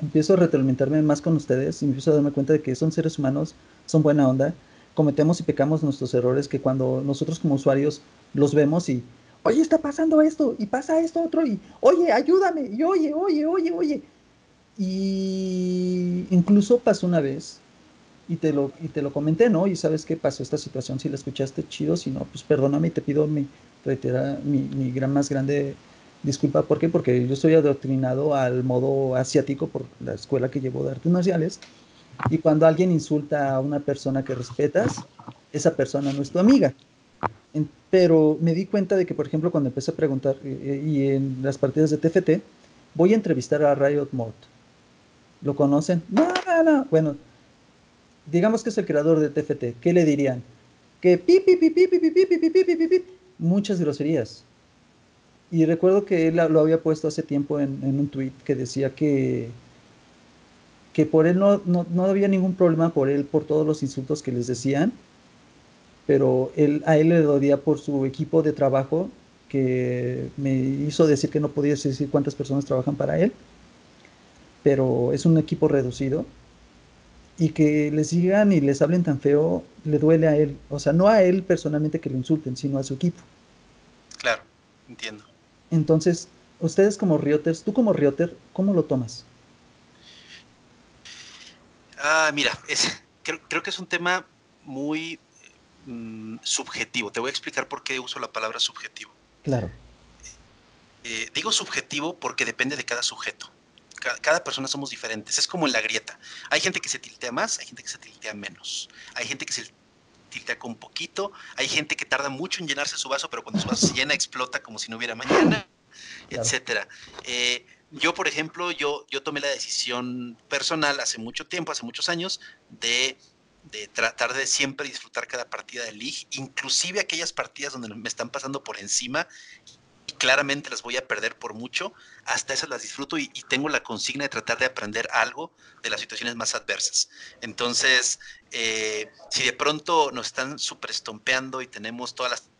empiezo a retroalimentarme más con ustedes y empiezo a darme cuenta de que son seres humanos, son buena onda, cometemos y pecamos nuestros errores que cuando nosotros como usuarios los vemos y, oye, está pasando esto, y pasa esto otro, y, oye, ayúdame, y oye, oye, oye, oye. Y incluso pasó una vez, y te lo, y te lo comenté, ¿no? Y sabes qué pasó esta situación, si la escuchaste chido, si no, pues perdóname y te pido mi, mi, mi gran, más grande disculpa. ¿Por qué? Porque yo estoy adoctrinado al modo asiático por la escuela que llevo de artes marciales. Y cuando alguien insulta a una persona que respetas, esa persona no es tu amiga. Pero me di cuenta de que, por ejemplo, cuando empecé a preguntar, eh, eh, y en las partidas de TFT, voy a entrevistar a Riot Mode. ¿Lo conocen? No, no, no. Bueno, digamos que es el creador de TFT. ¿Qué le dirían? Que muchas groserías. Y recuerdo que él lo había puesto hace tiempo en, un tweet que decía que, que por él no, no, había ningún problema por él, por todos los insultos que les decían, pero él, a él le dolía por su equipo de trabajo que me hizo decir que no podía decir cuántas personas trabajan para él, pero es un equipo reducido y que les digan y les hablen tan feo le duele a él, o sea, no a él personalmente que lo insulten, sino a su equipo. Claro, entiendo. Entonces, ustedes como Rioters, tú como Rioter, ¿cómo lo tomas? Ah, mira, es, creo, que es un tema muy mm, subjetivo. Te voy a explicar por qué uso la palabra subjetivo. Claro. Eh, digo subjetivo porque depende de cada sujeto. Cada, persona somos diferentes. Es como en la grieta. Hay gente que se tiltea más, hay gente que se tiltea menos. Hay gente que se tiltea con poquito. Hay gente que tarda mucho en llenarse su vaso, pero cuando su vaso se llena explota como si no hubiera mañana, etcétera. Eh, yo, por ejemplo, yo, yo tomé la decisión personal hace mucho tiempo, hace muchos años, de, de tratar de siempre disfrutar cada partida de League, inclusive aquellas partidas donde me están pasando por encima claramente las voy a perder por mucho, hasta esas las disfruto y, tengo la consigna de tratar de aprender algo de las situaciones más adversas. Entonces, eh, si de pronto nos están súper estompeando y tenemos todas las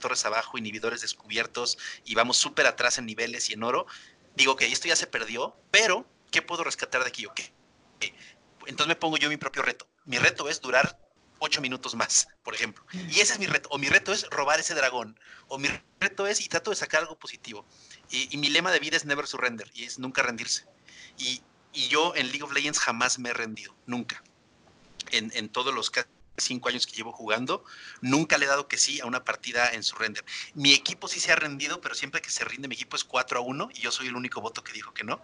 torres abajo, inhibidores descubiertos y vamos súper atrás en niveles y en oro, digo que esto ya se perdió, pero ¿qué puedo rescatar de aquí o qué? Entonces me pongo yo mi propio reto. Mi reto es durar ocho minutos más, por ejemplo. Y ese es mi reto. O mi reto es robar ese dragón. O mi reto es, y trato de sacar algo positivo. Y, mi lema de vida es never surrender, y es nunca rendirse. Y, yo en League of Legends jamás me he rendido, nunca. En, en todos los casos cinco años que llevo jugando, nunca le he dado que sí a una partida en su render. Mi equipo sí se ha rendido, pero siempre que se rinde mi equipo es 4 a 1 y yo soy el único voto que dijo que no,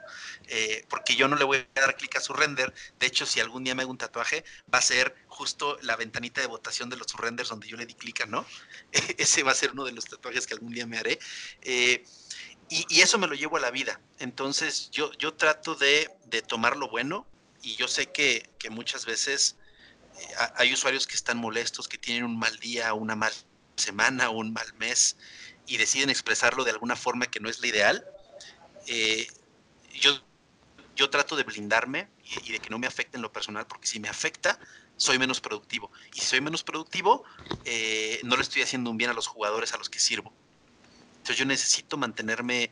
eh, porque yo no le voy a dar clic a su render. De hecho, si algún día me hago un tatuaje, va a ser justo la ventanita de votación de los surrenders donde yo le di clic a no. Ese va a ser uno de los tatuajes que algún día me haré. Eh, y, eso me lo llevo a la vida. Entonces yo, yo trato de, de tomar lo bueno y yo sé que, que muchas veces hay usuarios que están molestos, que tienen un mal día, una mala semana, un mal mes y deciden expresarlo de alguna forma que no es la ideal. Eh, yo, yo trato de blindarme y, de que no me afecte en lo personal, porque si me afecta, soy menos productivo. Y si soy menos productivo, eh, no le estoy haciendo un bien a los jugadores a los que sirvo. Entonces yo necesito mantenerme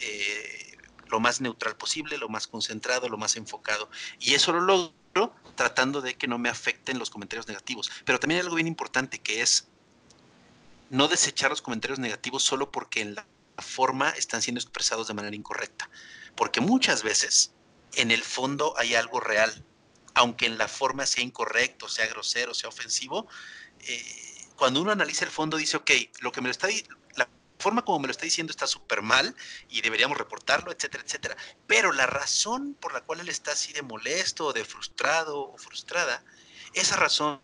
eh, lo más neutral posible, lo más concentrado, lo más enfocado. Y eso lo logro tratando de que no me afecten los comentarios negativos. Pero también hay algo bien importante que es no desechar los comentarios negativos solo porque en la forma están siendo expresados de manera incorrecta. Porque muchas veces en el fondo hay algo real, aunque en la forma sea incorrecto, sea grosero, sea ofensivo. Eh, cuando uno analiza el fondo dice, ok, lo que me lo está, forma como me lo está diciendo está súper mal y deberíamos reportarlo, etcétera, etcétera. Pero la razón por la cual él está así de molesto de frustrado o frustrada, esa razón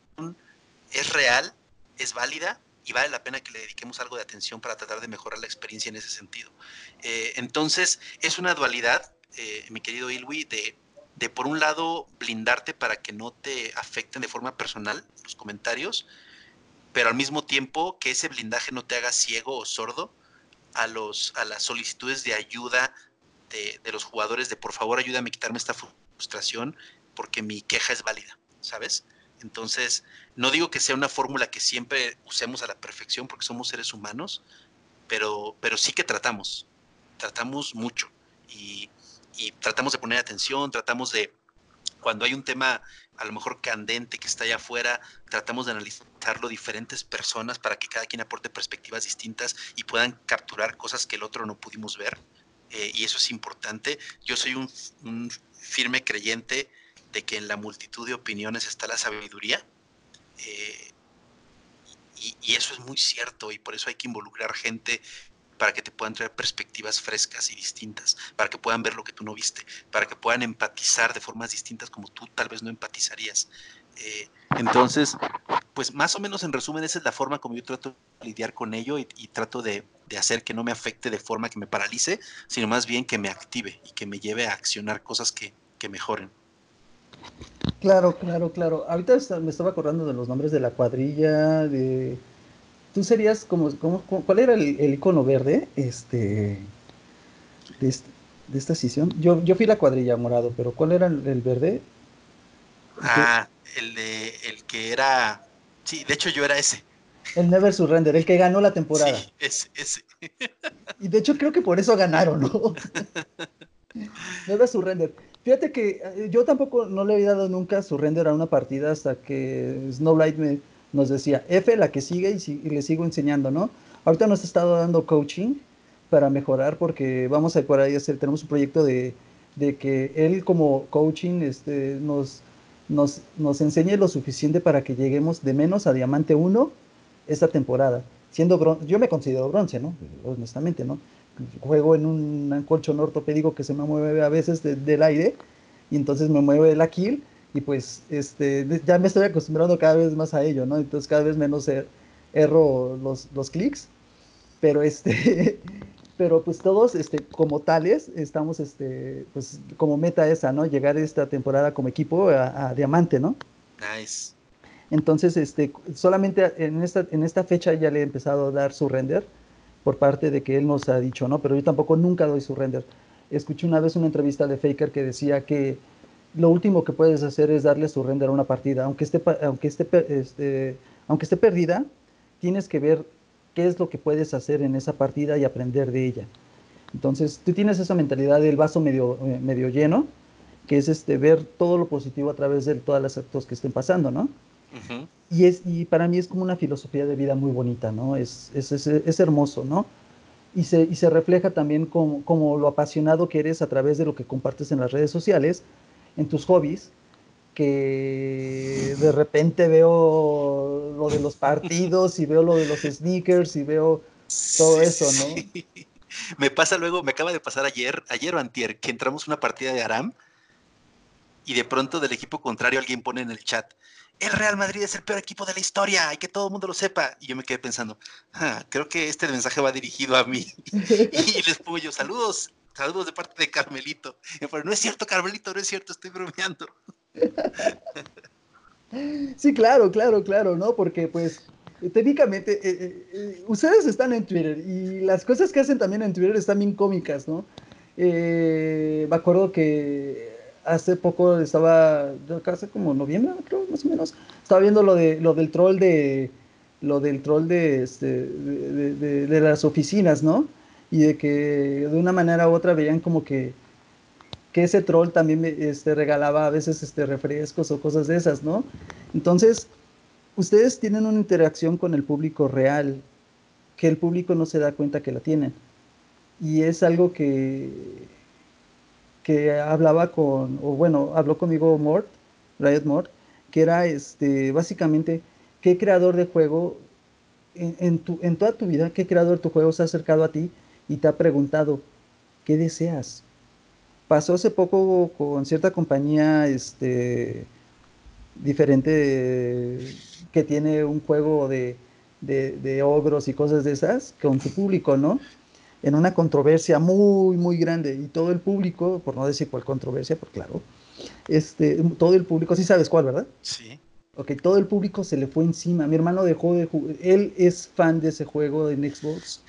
es real, es válida y vale la pena que le dediquemos algo de atención para tratar de mejorar la experiencia en ese sentido. Eh, entonces, es una dualidad, eh, mi querido Ilwi, de, de por un lado blindarte para que no te afecten de forma personal los comentarios, pero al mismo tiempo que ese blindaje no te haga ciego o sordo a, los, a las solicitudes de ayuda de, los jugadores de por favor ayúdame a quitarme esta frustración porque mi queja es válida, ¿sabes? Entonces, no digo que sea una fórmula que siempre usemos a la perfección porque somos seres humanos, pero, pero sí que tratamos, tratamos mucho y, y tratamos de poner atención, tratamos de, cuando hay un tema a lo mejor candente que está allá afuera, tratamos de analizarlo diferentes personas para que cada quien aporte perspectivas distintas y puedan capturar cosas que el otro no pudimos ver. Eh, y eso es importante. Yo soy un, firme creyente de que en la multitud de opiniones está la sabiduría. Eh, y, y, eso es muy cierto y por eso hay que involucrar gente para que te puedan traer perspectivas frescas y distintas, para que puedan ver lo que tú no viste, para que puedan empatizar de formas distintas como tú tal vez no empatizarías. Eh, entonces, pues más o menos en resumen, esa es la forma como yo trato de lidiar con ello y, trato de, hacer que no me afecte de forma que me paralice, sino más bien que me active y que me lleve a accionar cosas que, que mejoren. Claro, claro, claro. Ahorita me estaba acordando de los nombres de la cuadrilla, de tú serías como, ¿cuál era el, icono verde este, de, esta sesión? Yo, yo fui la cuadrilla morado, pero ¿cuál era el, verde? Ah, el de, el que era, sí, de hecho yo era ese. El Never Surrender, el que ganó la temporada. Sí, ese, ese. Y de hecho creo que por eso ganaron, ¿no? Never Surrender. Fíjate que eh, yo tampoco no le había dado nunca surrender a una partida hasta que Snowlight me, nos decía, F la que sigue y, le sigo enseñando, ¿no? Ahorita nos ha estado dando coaching para mejorar porque vamos a por ahí hacer, tenemos un proyecto de, que él como coaching este, nos, nos, nos enseñe lo suficiente para que lleguemos de menos a diamante 1 esta temporada. Siendo bronce, yo me considero bronce, ¿no? Honestamente, ¿no? Juego en un colchón ortopédico que se me mueve a veces del aire y entonces me mueve la kill y pues este, ya me estoy acostumbrando cada vez más a ello, ¿no? Entonces cada vez menos er, erro los, los clics, pero este, pero pues todos este, como tales estamos este, pues como meta esa, ¿no? Llegar esta temporada como equipo a, diamante, ¿no? Nice. Entonces, este, solamente en esta, en esta fecha ya le he empezado a dar su render por parte de que él nos ha dicho, ¿no? Pero yo tampoco nunca doy su render. Escuché una vez una entrevista de Faker que decía que lo último que puedes hacer es darle su render a una partida. Aunque esté, aunque esté, este, aunque esté perdida, tienes que ver qué es lo que puedes hacer en esa partida y aprender de ella. Entonces, tú tienes esa mentalidad del vaso medio, eh, medio lleno, que es este, ver todo lo positivo a través de todas las actos que estén pasando, ¿no? y, es, y para mí es como una filosofía de vida muy bonita, ¿no? Es, es, es, hermoso, ¿no? Y se, y se refleja también como, como lo apasionado que eres a través de lo que compartes en las redes sociales, en tus hobbies, que de repente veo lo de los partidos y veo lo de los sneakers y veo todo eso, ¿no? Me pasa luego, me acaba de pasar ayer, ayer o antier, que entramos una partida de Aram y de pronto del equipo contrario alguien pone en el chat, el Real Madrid es el peor equipo de la historia y que todo el mundo lo sepa. Y yo me quedé pensando, ah, creo que este mensaje va dirigido a mí. y les pongo yo, saludos, Saludos de parte de Carmelito. Pero no es cierto, Carmelito, no es cierto, estoy bromeando. Sí, claro, claro, claro, ¿no? Porque pues técnicamente eh, eh, eh, ustedes están en Twitter y las cosas que hacen también en Twitter están bien cómicas, ¿no? me acuerdo que hace poco estaba, hace como noviembre, creo, más o menos, estaba viendo lo de lo del troll de lo del troll de, este, de las oficinas, ¿no? Y de que de una manera u otra veían como que, que ese troll también este, regalaba a veces este, refrescos o cosas de esas, ¿no? Entonces, ustedes tienen una interacción con el público real que el público no se da cuenta que la tienen. Y es algo que, que hablaba con, o bueno, habló conmigo Mort, Riot Mort, que era este, básicamente qué creador de juego en, en, tu, en toda tu vida, qué creador de tu juego se ha acercado a ti y te ha preguntado, ¿qué deseas? Pasó hace poco con cierta compañía este, diferente que tiene un juego de, de, ogros y cosas de esas con su público, ¿no? En una controversia muy, muy grande. Y todo el público, por no decir cuál controversia, por claro, este, todo el público, sí sabes cuál, ¿verdad? Sí. Ok, todo el público se le fue encima. Mi hermano dejó de jugar, él es fan de ese juego en Xbox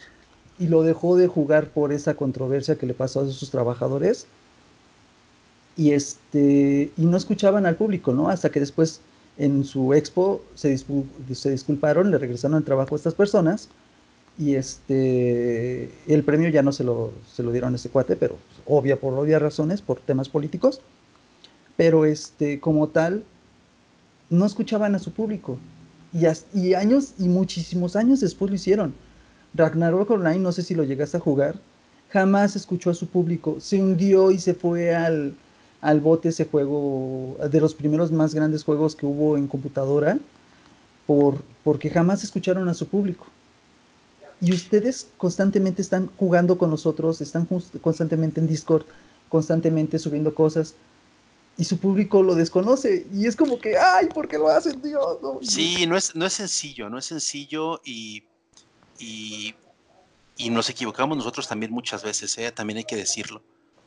y lo dejó de jugar por esa controversia que le pasó a sus trabajadores. Y este y no escuchaban al público, ¿no? Hasta que después en su expo se, se disculparon, le regresaron el trabajo a estas personas y este el premio ya no se lo, se lo dieron a ese cuate, pero obvia por obvias razones, por temas políticos, pero este como tal no escuchaban a su público. Y, y años y muchísimos años después lo hicieron Ragnarok Online, no sé si lo llegaste a jugar, jamás escuchó a su público, se hundió y se fue al, al bote ese juego, de los primeros más grandes juegos que hubo en computadora, por, porque jamás escucharon a su público. Y ustedes constantemente están jugando con nosotros, están constantemente en Discord, constantemente subiendo cosas, y su público lo desconoce. Y es como que, ay, ¿por qué lo hacen, Dios? Sí, no es, no es sencillo, no es sencillo y y, nos equivocamos nosotros también muchas veces, ¿eh? también hay que decirlo.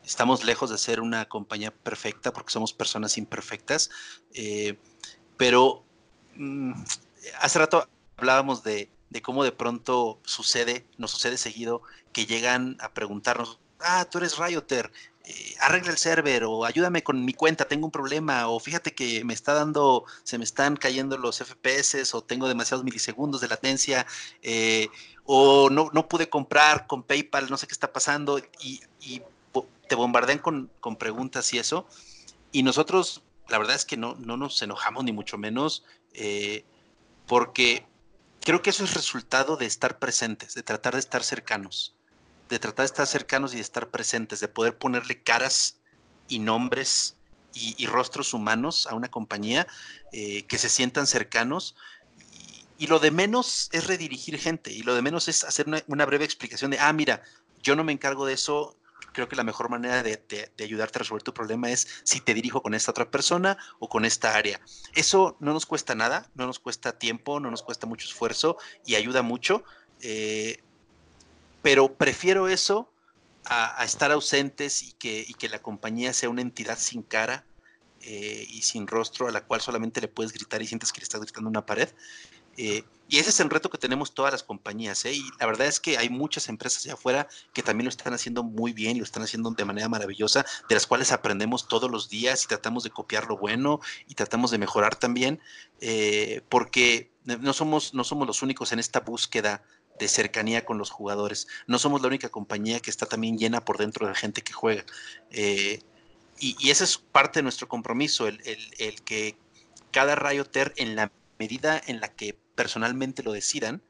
Estamos lejos de ser una compañía perfecta porque somos personas imperfectas, eh, pero mm, hace rato hablábamos de, de cómo de pronto sucede, nos sucede seguido, que llegan a preguntarnos, ah, tú eres Rioter, eh, arregla el server o ayúdame con mi cuenta, tengo un problema o fíjate que me está dando, se me están cayendo los FPS o tengo demasiados milisegundos de latencia eh, o no, no, pude comprar con PayPal, no sé qué está pasando y, te bombardean con, con, preguntas y eso. Y nosotros, la verdad es que no, no nos enojamos ni mucho menos eh, porque creo que eso es resultado de estar presentes, de tratar de estar cercanos de tratar de estar cercanos y de estar presentes, de poder ponerle caras y nombres y, rostros humanos a una compañía eh, que se sientan cercanos. Y, lo de menos es redirigir gente y lo de menos es hacer una, breve explicación de, ah, mira, yo no me encargo de eso, creo que la mejor manera de, de, ayudarte a resolver tu problema es si te dirijo con esta otra persona o con esta área. Eso no nos cuesta nada, no nos cuesta tiempo, no nos cuesta mucho esfuerzo y ayuda mucho. Eh, pero prefiero eso a, estar ausentes y que, la compañía sea una entidad sin cara eh, y sin rostro a la cual solamente le puedes gritar y sientes que le estás gritando una pared. Eh, y ese es el reto que tenemos todas las compañías. ¿eh? Y la verdad es que hay muchas empresas allá afuera que también lo están haciendo muy bien y lo están haciendo de manera maravillosa, de las cuales aprendemos todos los días y tratamos de copiar lo bueno y tratamos de mejorar también, porque no somos, no somos los únicos en esta búsqueda de cercanía con los jugadores. No somos la única compañía que está también llena por dentro de gente que juega. Eh, y, y, ese es parte de nuestro compromiso, el, que cada Rioter, en la medida en la que personalmente lo decidan,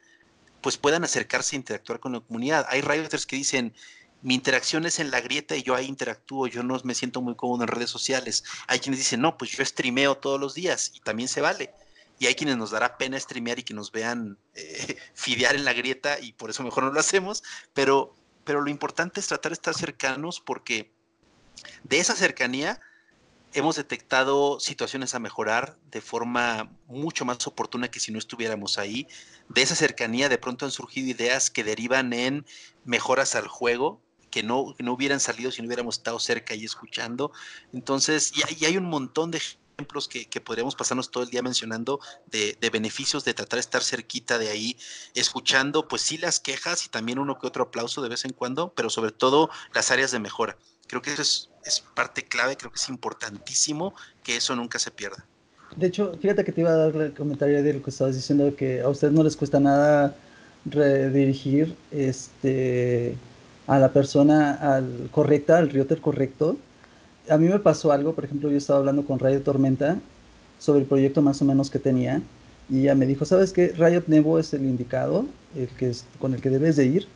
pues puedan acercarse e interactuar con la comunidad. Hay Rioters que dicen, mi interacción es en la grieta y yo ahí interactúo, yo no me siento muy cómodo en redes sociales. Hay quienes dicen, no, pues yo streameo todos los días y también se vale y hay quienes nos dará pena streamear y que nos vean eh, fidear en la grieta y por eso mejor no lo hacemos, pero, pero lo importante es tratar de estar cercanos porque de esa cercanía hemos detectado situaciones a mejorar de forma mucho más oportuna que si no estuviéramos ahí. De esa cercanía de pronto han surgido ideas que derivan en mejoras al juego, que no, no hubieran salido si no hubiéramos estado cerca y escuchando. Entonces, y hay un montón de ejemplos que, podríamos pasarnos todo el día mencionando de, beneficios de tratar de estar cerquita de ahí, escuchando pues sí las quejas y también uno que otro aplauso de vez en cuando, pero sobre todo las áreas de mejora. Creo que eso es, parte clave, creo que es importantísimo que eso nunca se pierda. De hecho, fíjate que te iba a dar el comentario de lo que estabas diciendo, que a ustedes no les cuesta nada redirigir este, a la persona al correcta, al realtor correcto, a mí me pasó algo, por ejemplo, yo estaba hablando con Rayo Tormenta sobre el proyecto más o menos que tenía y ella me dijo, ¿sabes qué? Riot Nevo es el indicado, el que es, con el que debes de ir.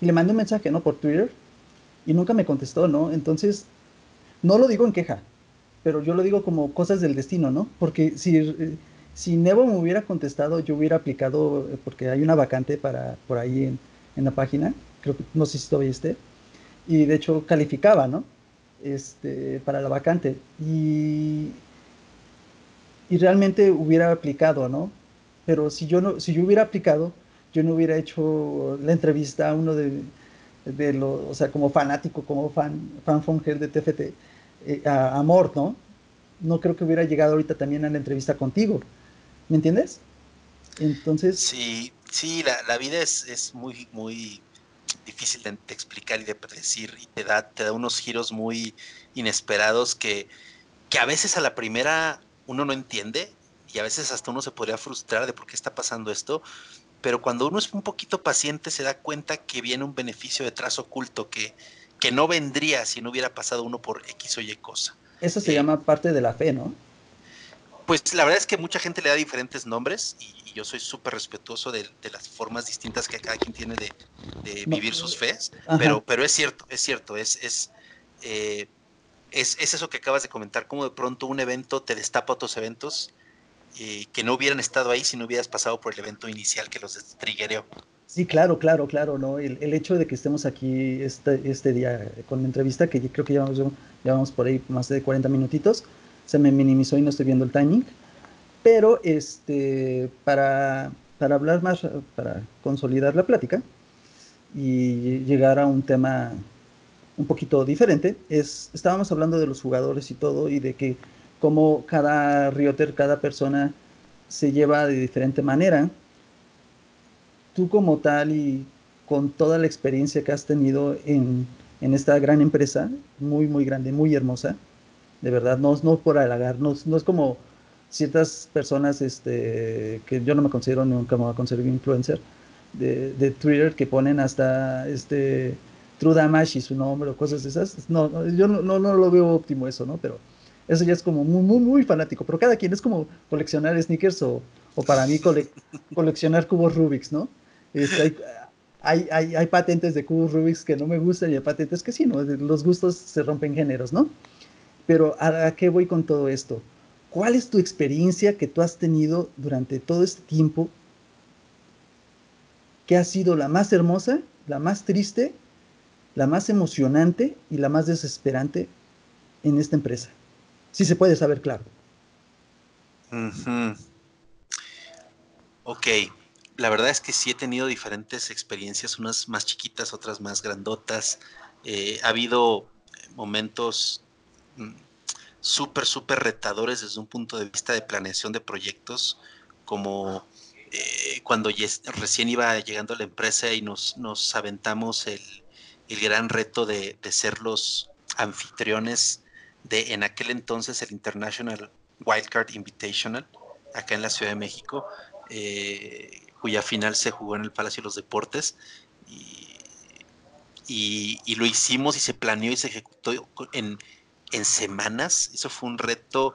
Y le mandé un mensaje, ¿no? Por Twitter y nunca me contestó, ¿no? Entonces, no lo digo en queja, pero yo lo digo como cosas del destino, ¿no? Porque si, eh, si me hubiera contestado, yo hubiera aplicado, eh, porque hay una vacante para, por ahí en, en la página, creo que no sé si todavía esté, y de hecho calificaba, ¿no? Este, para la vacante. Y, y realmente hubiera aplicado, ¿no? Pero si yo, no, si yo hubiera aplicado, yo no hubiera hecho la entrevista a uno de, de los, o sea, como fanático, como fan, fan Fonger de TFT, eh, a, a ¿no? No creo que hubiera llegado ahorita también a la entrevista contigo. ¿Me entiendes? Entonces. Sí, sí, la, la vida es, es muy, muy difícil de, explicar y de predecir y te da, te da unos giros muy inesperados que, que a veces a la primera uno no entiende y a veces hasta uno se podría frustrar de por qué está pasando esto, pero cuando uno es un poquito paciente se da cuenta que viene un beneficio detrás oculto que, que no vendría si no hubiera pasado uno por X o Y cosa. Eso se eh, llama parte de la fe, ¿no? Pues la verdad es que mucha gente le da diferentes nombres y, yo soy súper respetuoso de, las formas distintas que cada quien tiene de, vivir sus fes, pero, pero es cierto, es cierto, es, es, eh, es, es, eso que acabas de comentar, cómo de pronto un evento te destapa otros eventos eh, que no hubieran estado ahí si no hubieras pasado por el evento inicial que los triggereó. Sí, claro, claro, claro, ¿no? El, el, hecho de que estemos aquí este, este día con la entrevista, que creo que llevamos, llevamos por ahí más de 40 minutitos, se me minimizó y no estoy viendo el timing. Pero este, para, para hablar más, para consolidar la plática y llegar a un tema un poquito diferente, es, estábamos hablando de los jugadores y todo, y de que como cada Rioter, cada persona se lleva de diferente manera. tú como tal y con toda la experiencia que has tenido en, en esta gran empresa, muy, muy grande, muy hermosa, de verdad, no, no por halagar, no, no es como ciertas personas este, que yo no me considero nunca me voy a considerar influencer de, Twitter que ponen hasta este True Damage y su nombre o cosas de esas. No, yo no, no, no, lo veo óptimo eso, ¿no? Pero eso ya es como muy, muy, muy fanático. Pero cada quien es como coleccionar sneakers o, o para mí coleccionar cubos Rubik's, ¿no? Este, hay, hay, hay, patentes de cubos Rubik's que no me gustan y hay patentes que sí, ¿no? Los gustos se rompen géneros, ¿no? Pero ¿a, qué voy con todo esto? ¿Cuál es tu experiencia que tú has tenido durante todo este tiempo que ha sido la más hermosa, la más triste, la más emocionante y la más desesperante en esta empresa? Si se puede saber, claro. Ok, la verdad es que sí he tenido diferentes experiencias, unas más chiquitas, otras más grandotas. Eh, ha habido momentos súper, súper retadores desde un punto de vista de planeación de proyectos, como eh, cuando recién iba llegando a la empresa y nos, nos aventamos el, el gran reto de, ser los anfitriones de en aquel entonces el International Wildcard Invitational, acá en la Ciudad de México, eh, cuya final se jugó en el Palacio de los Deportes. Y, y, y, lo hicimos y se planeó y se ejecutó en, en semanas. Eso fue un reto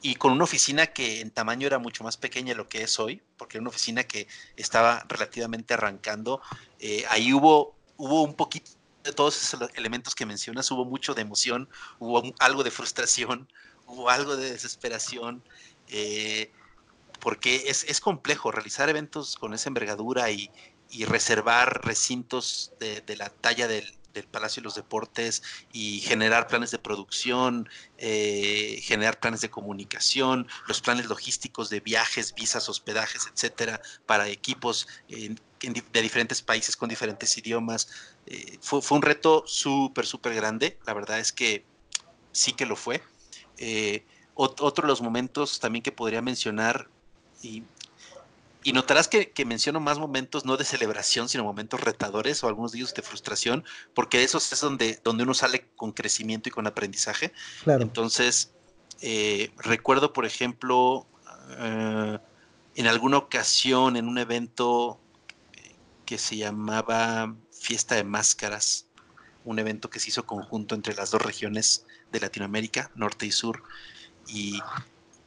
y con una oficina que en tamaño era mucho más pequeña de lo que es hoy, porque era una oficina que estaba relativamente arrancando. Eh, ahí hubo, hubo un poquito de todos esos elementos que mencionas, hubo mucho de emoción, hubo algo de frustración, hubo algo de desesperación, eh, porque es, es, complejo realizar eventos con esa envergadura y, y reservar recintos de la talla del, del Palacio de los Deportes y generar planes de producción, eh, generar planes de comunicación, los planes logísticos de viajes, visas, hospedajes, etcétera, para equipos de diferentes países con diferentes idiomas. Eh, fue, un reto súper, súper grande. La verdad es que sí que lo fue. Eh, otro de los momentos también que podría mencionar, y y notarás que, menciono más momentos no de celebración, sino momentos retadores o algunos días de frustración, porque eso es donde, donde uno sale con crecimiento y con aprendizaje. Entonces, eh, recuerdo, por ejemplo, eh, en alguna ocasión, en un evento que se llamaba Fiesta de Máscaras, un evento que se hizo conjunto entre las dos regiones de Latinoamérica, norte y sur, y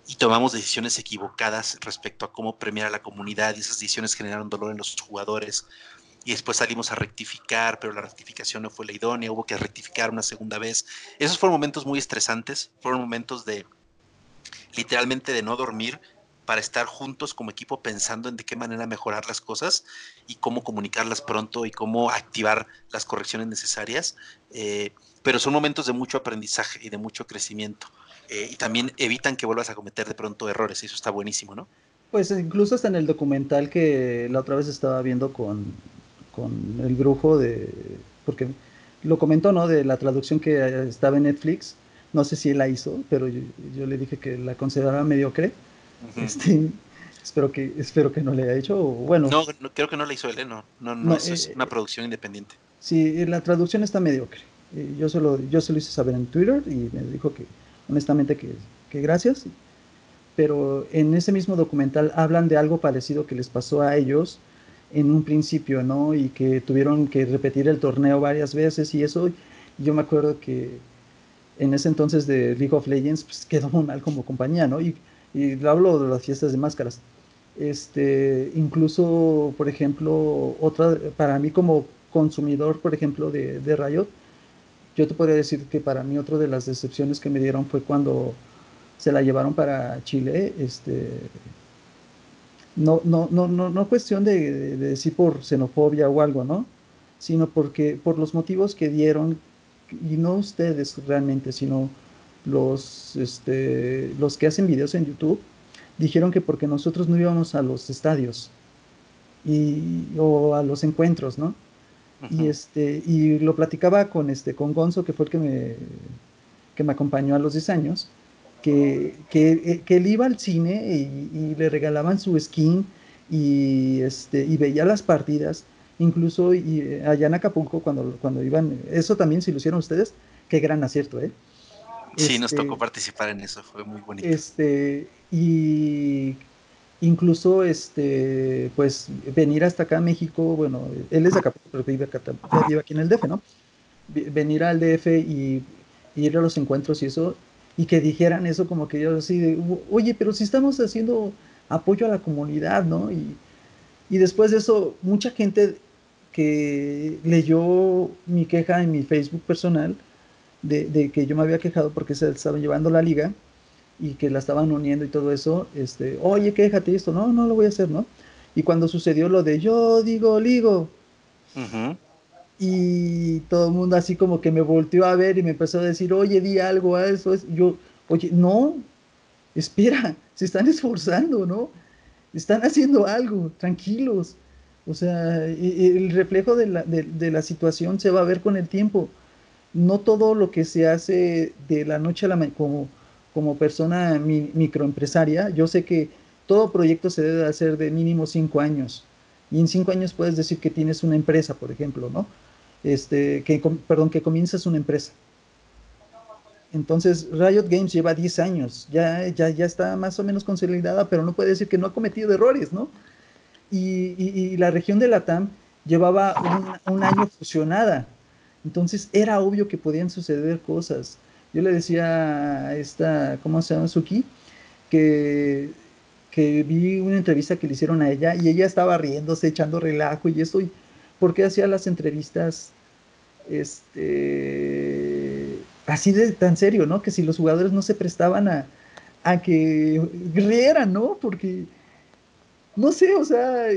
y tomamos decisiones equivocadas respecto a cómo premiar a la comunidad y esas decisiones generaron dolor en los jugadores y después salimos a rectificar, pero la rectificación no fue la idónea, hubo que rectificar una segunda vez. Esos fueron momentos muy estresantes, fueron momentos de literalmente de no dormir para estar juntos como equipo pensando en de qué manera mejorar las cosas y cómo comunicarlas pronto y cómo activar las correcciones necesarias. Eh, pero son momentos de mucho aprendizaje y de mucho crecimiento. Eh, y también evitan que vuelvas a cometer de pronto errores. Eso está buenísimo, ¿no? Pues incluso hasta en el documental que la otra vez estaba viendo con, con el brujo de... porque lo comentó, ¿no? De la traducción que estaba en Netflix. No sé si él la hizo, pero yo, le dije que la consideraba mediocre. este, espero que espero que no le haya hecho. Bueno, no, creo que no la hizo él, ¿eh? no, no, no, es, eh, una producción independiente. Sí, la traducción está mediocre. Yo se, lo, yo se lo hice saber en Twitter y me dijo que honestamente que, gracias. Pero en ese mismo documental hablan de algo parecido que les pasó a ellos en un principio, ¿no? Y que tuvieron que repetir el torneo varias veces y eso. Yo me acuerdo que en ese entonces de League of Legends pues, quedó mal como compañía, ¿no? Y, y hablo de las fiestas de máscaras. Este, incluso, por ejemplo, otra, para mí como consumidor, por ejemplo, de, de Riot, yo te podría decir que para mí otra de las decepciones que me dieron fue cuando se la llevaron para Chile, este, no, no, no, no, no cuestión de, decir por xenofobia o algo, ¿no? Sino porque por los motivos que dieron, y no ustedes realmente, sino los, este, los que hacen videos en YouTube, dijeron que porque nosotros no íbamos a los estadios y, o a los encuentros, ¿no? Y este, y lo platicaba con este, con Gonzo, que fue el que me, que me acompañó a los 10 años, que, que, eh, que él iba al cine y, le regalaban su skin y, este, y veía las partidas, incluso y, eh, allá en Acapulco, cuando, cuando iban, eso también si lo hicieron ustedes, qué gran acierto, ¿eh? Sí, nos tocó este, participar en eso, fue muy bonito. Este, y incluso, este, pues, venir hasta acá a México, bueno, él es de Acapulco, pero vive, acá, vive aquí en el DF, ¿no? Venir al DF y, ir a los encuentros y eso, y que dijeran eso como que yo así de, oye, pero si estamos haciendo apoyo a la comunidad, ¿no? Y, y después de eso, mucha gente que leyó mi queja en mi Facebook personal, de, que yo me había quejado porque se estaban llevando la liga y que la estaban uniendo y todo eso, este, oye, quéjate esto, no, no lo voy a hacer, ¿no? Y cuando sucedió lo de yo digo, ligo, y todo el mundo así como que me volteó a ver y me empezó a decir, oye, di algo a eso, yo, oye, no, espera, se están esforzando, ¿no? Están haciendo algo, tranquilos. O sea, el reflejo de la, de la situación se va a ver con el tiempo no todo lo que se hace de la noche a la mañana como, como persona microempresaria, yo sé que todo proyecto se debe hacer de mínimo cinco años. Y en cinco años puedes decir que tienes una empresa, por ejemplo, ¿no? Este, que, perdón, que comienzas una empresa. Entonces, Riot Games lleva 10 años, ya, ya, ya está más o menos consolidada, pero no puede decir que no ha cometido errores, ¿no? Y, la región de Latam llevaba un año fusionada, entonces era obvio que podían suceder cosas. Yo le decía a esta, ¿cómo se llama? Suki, que, que vi una entrevista que le hicieron a ella y ella estaba riéndose, echando relajo y eso. Y, ¿Por qué hacía las entrevistas este, así de tan serio, ¿no? Que si los jugadores no se prestaban a, a que rieran, ¿no? Porque, no sé, o sea,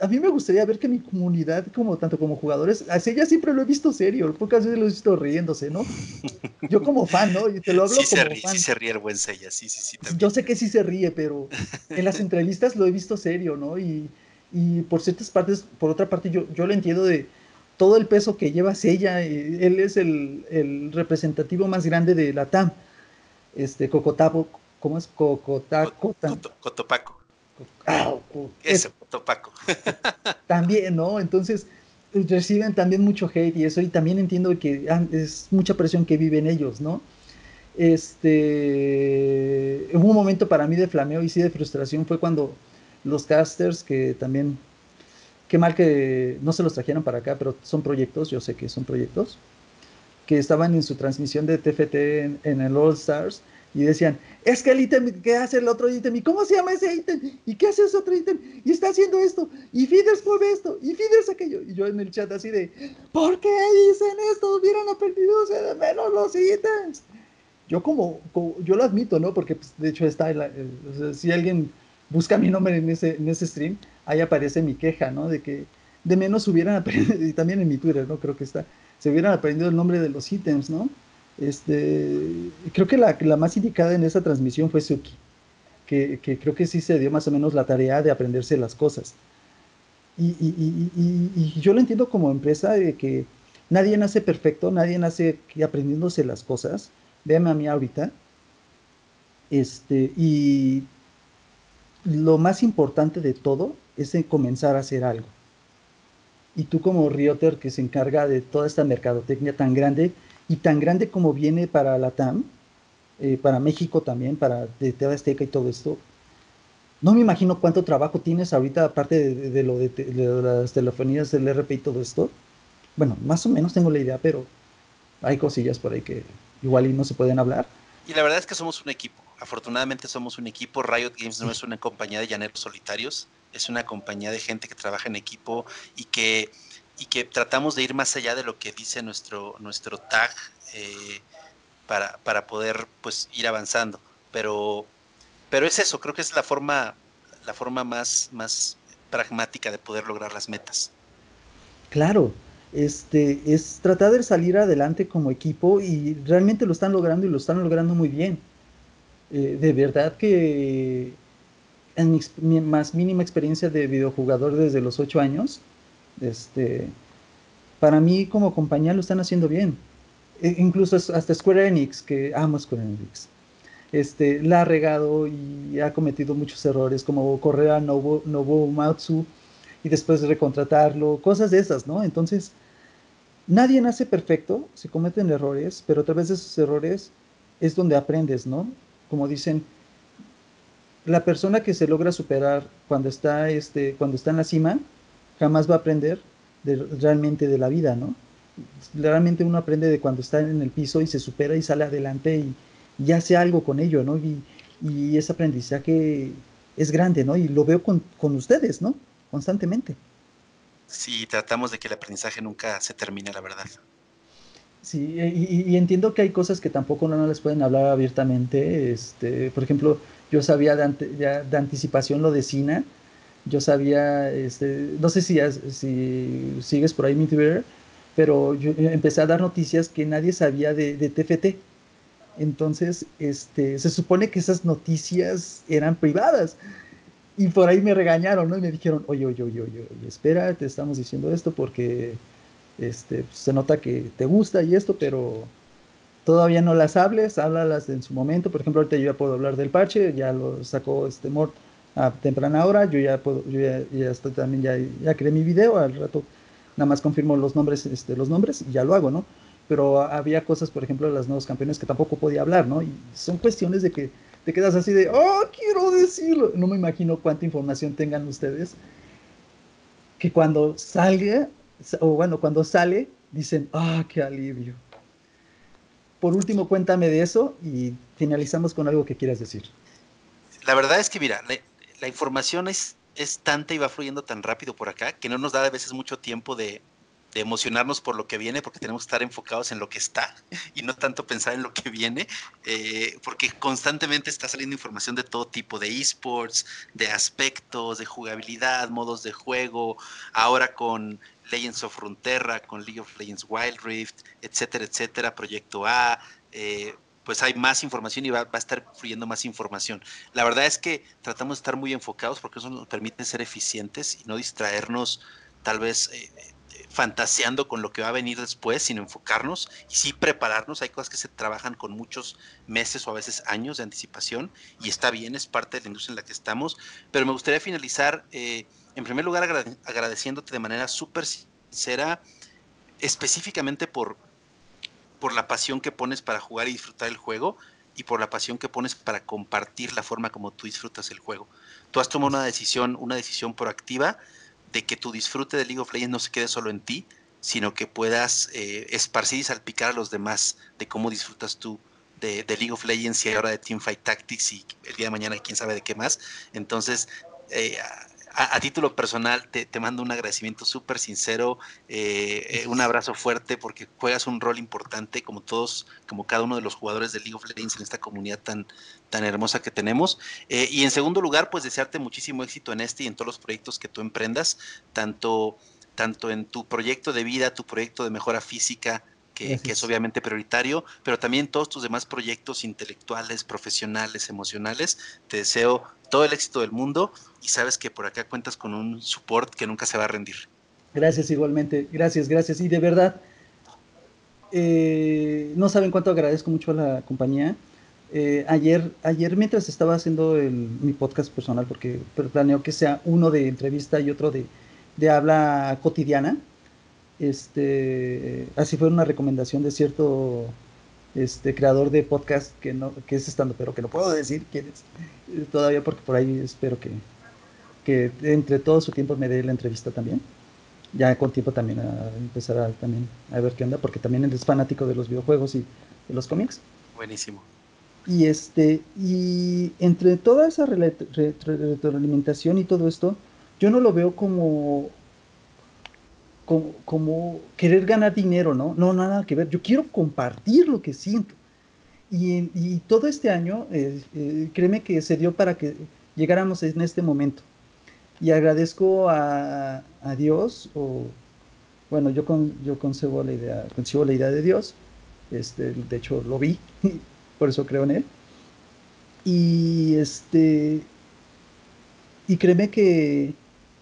a mí me gustaría ver que mi comunidad, como tanto como jugadores, así ya siempre lo he visto serio, pocas veces lo he visto riéndose, ¿no? Yo como fan, ¿no? Y te lo hablo sí como se ríe, Sí se ríe el buen Sella, sí, sí, sí. Yo sé que sí se ríe, pero en las entrevistas lo he visto serio, ¿no? Y, y por ciertas partes, por otra parte, yo, yo lo entiendo de todo el peso que lleva Sella, él es el, el representativo más grande de la TAM, este, Cocotapo, ¿cómo es? Cocotaco. Cotopaco. Ah, Eso, Topaco. también, ¿no? Entonces reciben también mucho hate y eso, y también entiendo que es mucha presión que viven ellos, ¿no? Este, hubo un momento para mí de flameo y sí de frustración fue cuando los casters, que también, qué mal que no se los trajeron para acá, pero son proyectos, yo sé que son proyectos, que estaban en su transmisión de TFT en el All Stars, y decían, es que el ítem ¿qué hace el otro ítem, y cómo se llama ese ítem, y qué hace ese otro ítem, y está haciendo esto, y Fidesz mueve esto, y Fidesz aquello, y yo en el chat así de, ¿por qué dicen esto? Hubieran aprendido de menos los ítems. Yo como, yo lo admito, ¿no? Porque pues, de hecho está, si alguien busca mi nombre en ese, en ese stream, ahí aparece mi queja, ¿no? De que de menos hubieran aprendido, y también en mi Twitter, ¿no? Creo que está, se hubieran aprendido el nombre de los ítems, ¿no? Este, creo que la, más indicada en esa transmisión fue Suki, que, creo que sí se dio más o menos la tarea de aprenderse las cosas. Y, yo lo entiendo como empresa de que nadie nace perfecto, nadie nace aprendiéndose las cosas. Véame a mí ahorita. Este, y lo más importante de todo es comenzar a hacer algo. Y tú como Rioter que se encarga de toda esta mercadotecnia tan grande, y tan grande como viene para la TAM, eh, para México también, para de TV Azteca y todo esto, no me imagino cuánto trabajo tienes ahorita, aparte de, lo de, las telefonías del RP y todo esto. Bueno, más o menos tengo la idea, pero hay cosillas por ahí que igual y no se pueden hablar. Y la verdad es que somos un equipo. Afortunadamente somos un equipo. Riot Games no es una compañía de llaneros solitarios, es una compañía de gente que trabaja en equipo y que y que tratamos de ir más allá de lo que dice nuestro, nuestro tag eh, para, para, poder pues ir avanzando. Pero, pero es eso, creo que es la forma, la forma más, más pragmática de poder lograr las metas. Claro, este, es tratar de salir adelante como equipo y realmente lo están logrando y lo están logrando muy bien. Eh, de verdad que en mi más mínima experiencia de videojugador desde los ocho años, este, para mí como compañía lo están haciendo bien. E incluso hasta Square Enix, que amo Square Enix. este, la ha regado y ha cometido muchos errores, como correr a Nobu, Nobu Matsu y después recontratarlo, cosas de esas, ¿no? Entonces, nadie nace perfecto, se cometen errores, pero a través de esos errores es donde aprendes, ¿no? Como dicen, la persona que se logra superar cuando está, este, cuando está en la cima, jamás va a aprender realmente de la vida, ¿no? Realmente uno aprende de cuando está en el piso y se supera y sale adelante y, y hace algo con ello, ¿no? Y, y, ese aprendizaje es grande, ¿no? Y lo veo con, con ustedes, ¿no? Constantemente. Sí, tratamos de que el aprendizaje nunca se termine, la verdad. Sí, y, y, entiendo que hay cosas que tampoco no les pueden hablar abiertamente. Este, por ejemplo, yo sabía de, de anticipación lo de Sina. Yo sabía, este, no sé si, si sigues por ahí mi Twitter, pero yo empecé a dar noticias que nadie sabía de, TFT. Entonces, este, se supone que esas noticias eran privadas. Y por ahí me regañaron, ¿no? Y me dijeron, oye, oye, oye, oye, oye espera, te estamos diciendo esto porque este, se nota que te gusta y esto, pero todavía no las hables, háblalas en su momento. Por ejemplo, ahorita yo ya puedo hablar del parche, ya lo sacó este Mort a temprana hora, yo ya puedo, yo ya, ya estoy también, ya, ya creé mi video, al rato nada más confirmo los nombres, este, los nombres y ya lo hago, ¿no? pero había cosas, por ejemplo, de las nuevos campeones que tampoco podía hablar, ¿no? Y son cuestiones de que te quedas así de, oh, quiero decirlo. No me imagino cuánta información tengan ustedes, que cuando salga, o bueno, cuando sale, dicen, ah, qué alivio. Por último, cuéntame de eso y finalizamos con algo que quieras decir. La verdad es que, mira, la, información es, es tanta y va fluyendo tan rápido por acá que no nos da a veces mucho tiempo de, de emocionarnos por lo que viene, porque tenemos que estar enfocados en lo que está y no tanto pensar en lo que viene, eh, porque constantemente está saliendo información de todo tipo, de esports, de aspectos, de jugabilidad, modos de juego, ahora con Legends of Frontera, con League of Legends Wild Rift, etcétera, etcétera, Proyecto A. Eh, pues hay más información y va, a estar fluyendo más información. La verdad es que tratamos de estar muy enfocados porque eso nos permite ser eficientes y no distraernos tal vez eh, fantaseando con lo que va a venir después, sino enfocarnos y sí prepararnos. Hay cosas que se trabajan con muchos meses o a veces años de anticipación y está bien, es parte de la industria en la que estamos. Pero me gustaría finalizar, eh, en primer lugar, agradeciéndote de manera súper sincera, específicamente por, por la pasión que pones para jugar y disfrutar el juego y por la pasión que pones para compartir la forma como tú disfrutas el juego. Tú has tomado una decisión, una decisión proactiva de que tu disfrute de League of Legends no se quede solo en ti, sino que puedas eh, esparcir y salpicar a los demás de cómo disfrutas tú de, League of Legends y ahora de Teamfight Tactics y el día de mañana quién sabe de qué más. Entonces, eh, a, título personal te, mando un agradecimiento súper sincero, eh, eh, un abrazo fuerte porque juegas un rol importante como todos, como cada uno de los jugadores de League of Legends en esta comunidad tan, tan hermosa que tenemos. Eh, y en segundo lugar, pues desearte muchísimo éxito en este y en todos los proyectos que tú emprendas, tanto, tanto en tu proyecto de vida, tu proyecto de mejora física, que, es obviamente prioritario, pero también todos tus demás proyectos intelectuales, profesionales, emocionales. Te deseo todo el éxito del mundo y sabes que por acá cuentas con un support que nunca se va a rendir. Gracias igualmente, gracias, gracias. Y de verdad, eh, no saben cuánto agradezco mucho a la compañía. Eh, ayer, ayer mientras estaba haciendo mi podcast personal, porque planeo que sea uno de entrevista y otro de, de habla cotidiana, este, así fue una recomendación de cierto este, creador de podcast que, no, que es estando, pero que no puedo decir quién es eh, todavía porque por ahí espero que, que entre todo su tiempo me dé la entrevista también. Ya con tiempo también a empezar a, también a ver qué onda, porque también es fanático de los videojuegos y de los cómics. Buenísimo. Y este, y entre toda esa retroalimentación y todo esto, yo no lo veo como como, querer ganar dinero, ¿no? No, nada que ver. Yo quiero compartir lo que siento. Y, todo este año, eh, eh, créeme que se dio para que llegáramos en este momento. Y agradezco a, Dios, o bueno, yo, con, yo concebo la idea, concibo la idea de Dios. Este, de hecho, lo vi, por eso creo en él. Y este, y créeme que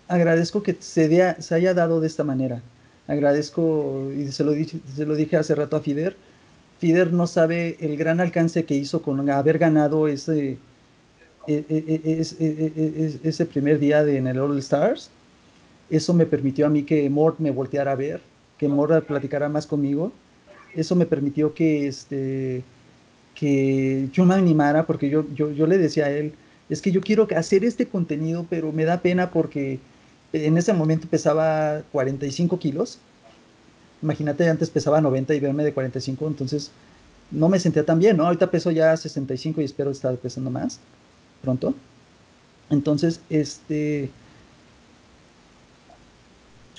agradezco que se, haya dado de esta manera. Agradezco, y se lo, dije, se lo dije hace rato a Fider, Fider no sabe el gran alcance que hizo con haber ganado ese, e, e, e, ese primer día de, en el All Stars. Eso me permitió a mí que Mort me volteara a ver, que Mort platicara más conmigo. Eso me permitió que, este, que yo me animara, porque yo, yo, yo le decía a él, es que yo quiero hacer este contenido, pero me da pena porque en ese momento pesaba 45 kilos imagínate, antes pesaba 90 y verme de 45, entonces no me sentía tan bien, ¿no? Ahorita peso ya 65 y espero estar pesando más pronto. Entonces, este,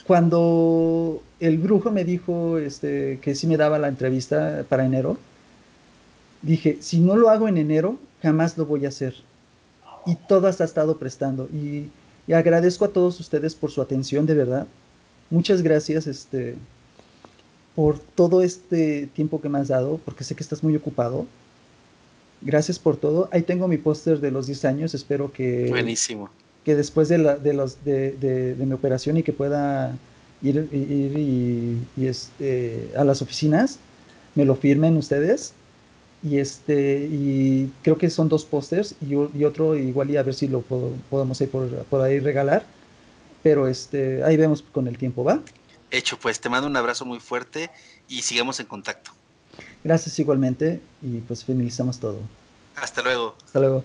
cuando el brujo me dijo este, que sí me daba la entrevista para enero, dije, si no lo hago en enero, jamás lo voy a hacer. Y todas ha estado prestando. Y, y agradezco a todos ustedes por su atención, de verdad. Muchas gracias, este, por todo este tiempo que me has dado, porque sé que estás muy ocupado. Gracias por todo. Ahí tengo mi póster de los 10 años. Espero que. Buenísimo. Que después de, la, de, los, de, de, mi operación y que pueda ir, ir y, este, a las oficinas, me lo firmen ustedes. Y, este, y creo que son dos pósters y, y, otro igual y a ver si lo podemos ir por, por ahí regalar. Pero este, ahí vemos con el tiempo, ¿va? Hecho, pues te mando un abrazo muy fuerte y sigamos en contacto. Gracias igualmente y pues finalizamos todo. Hasta luego. Hasta luego.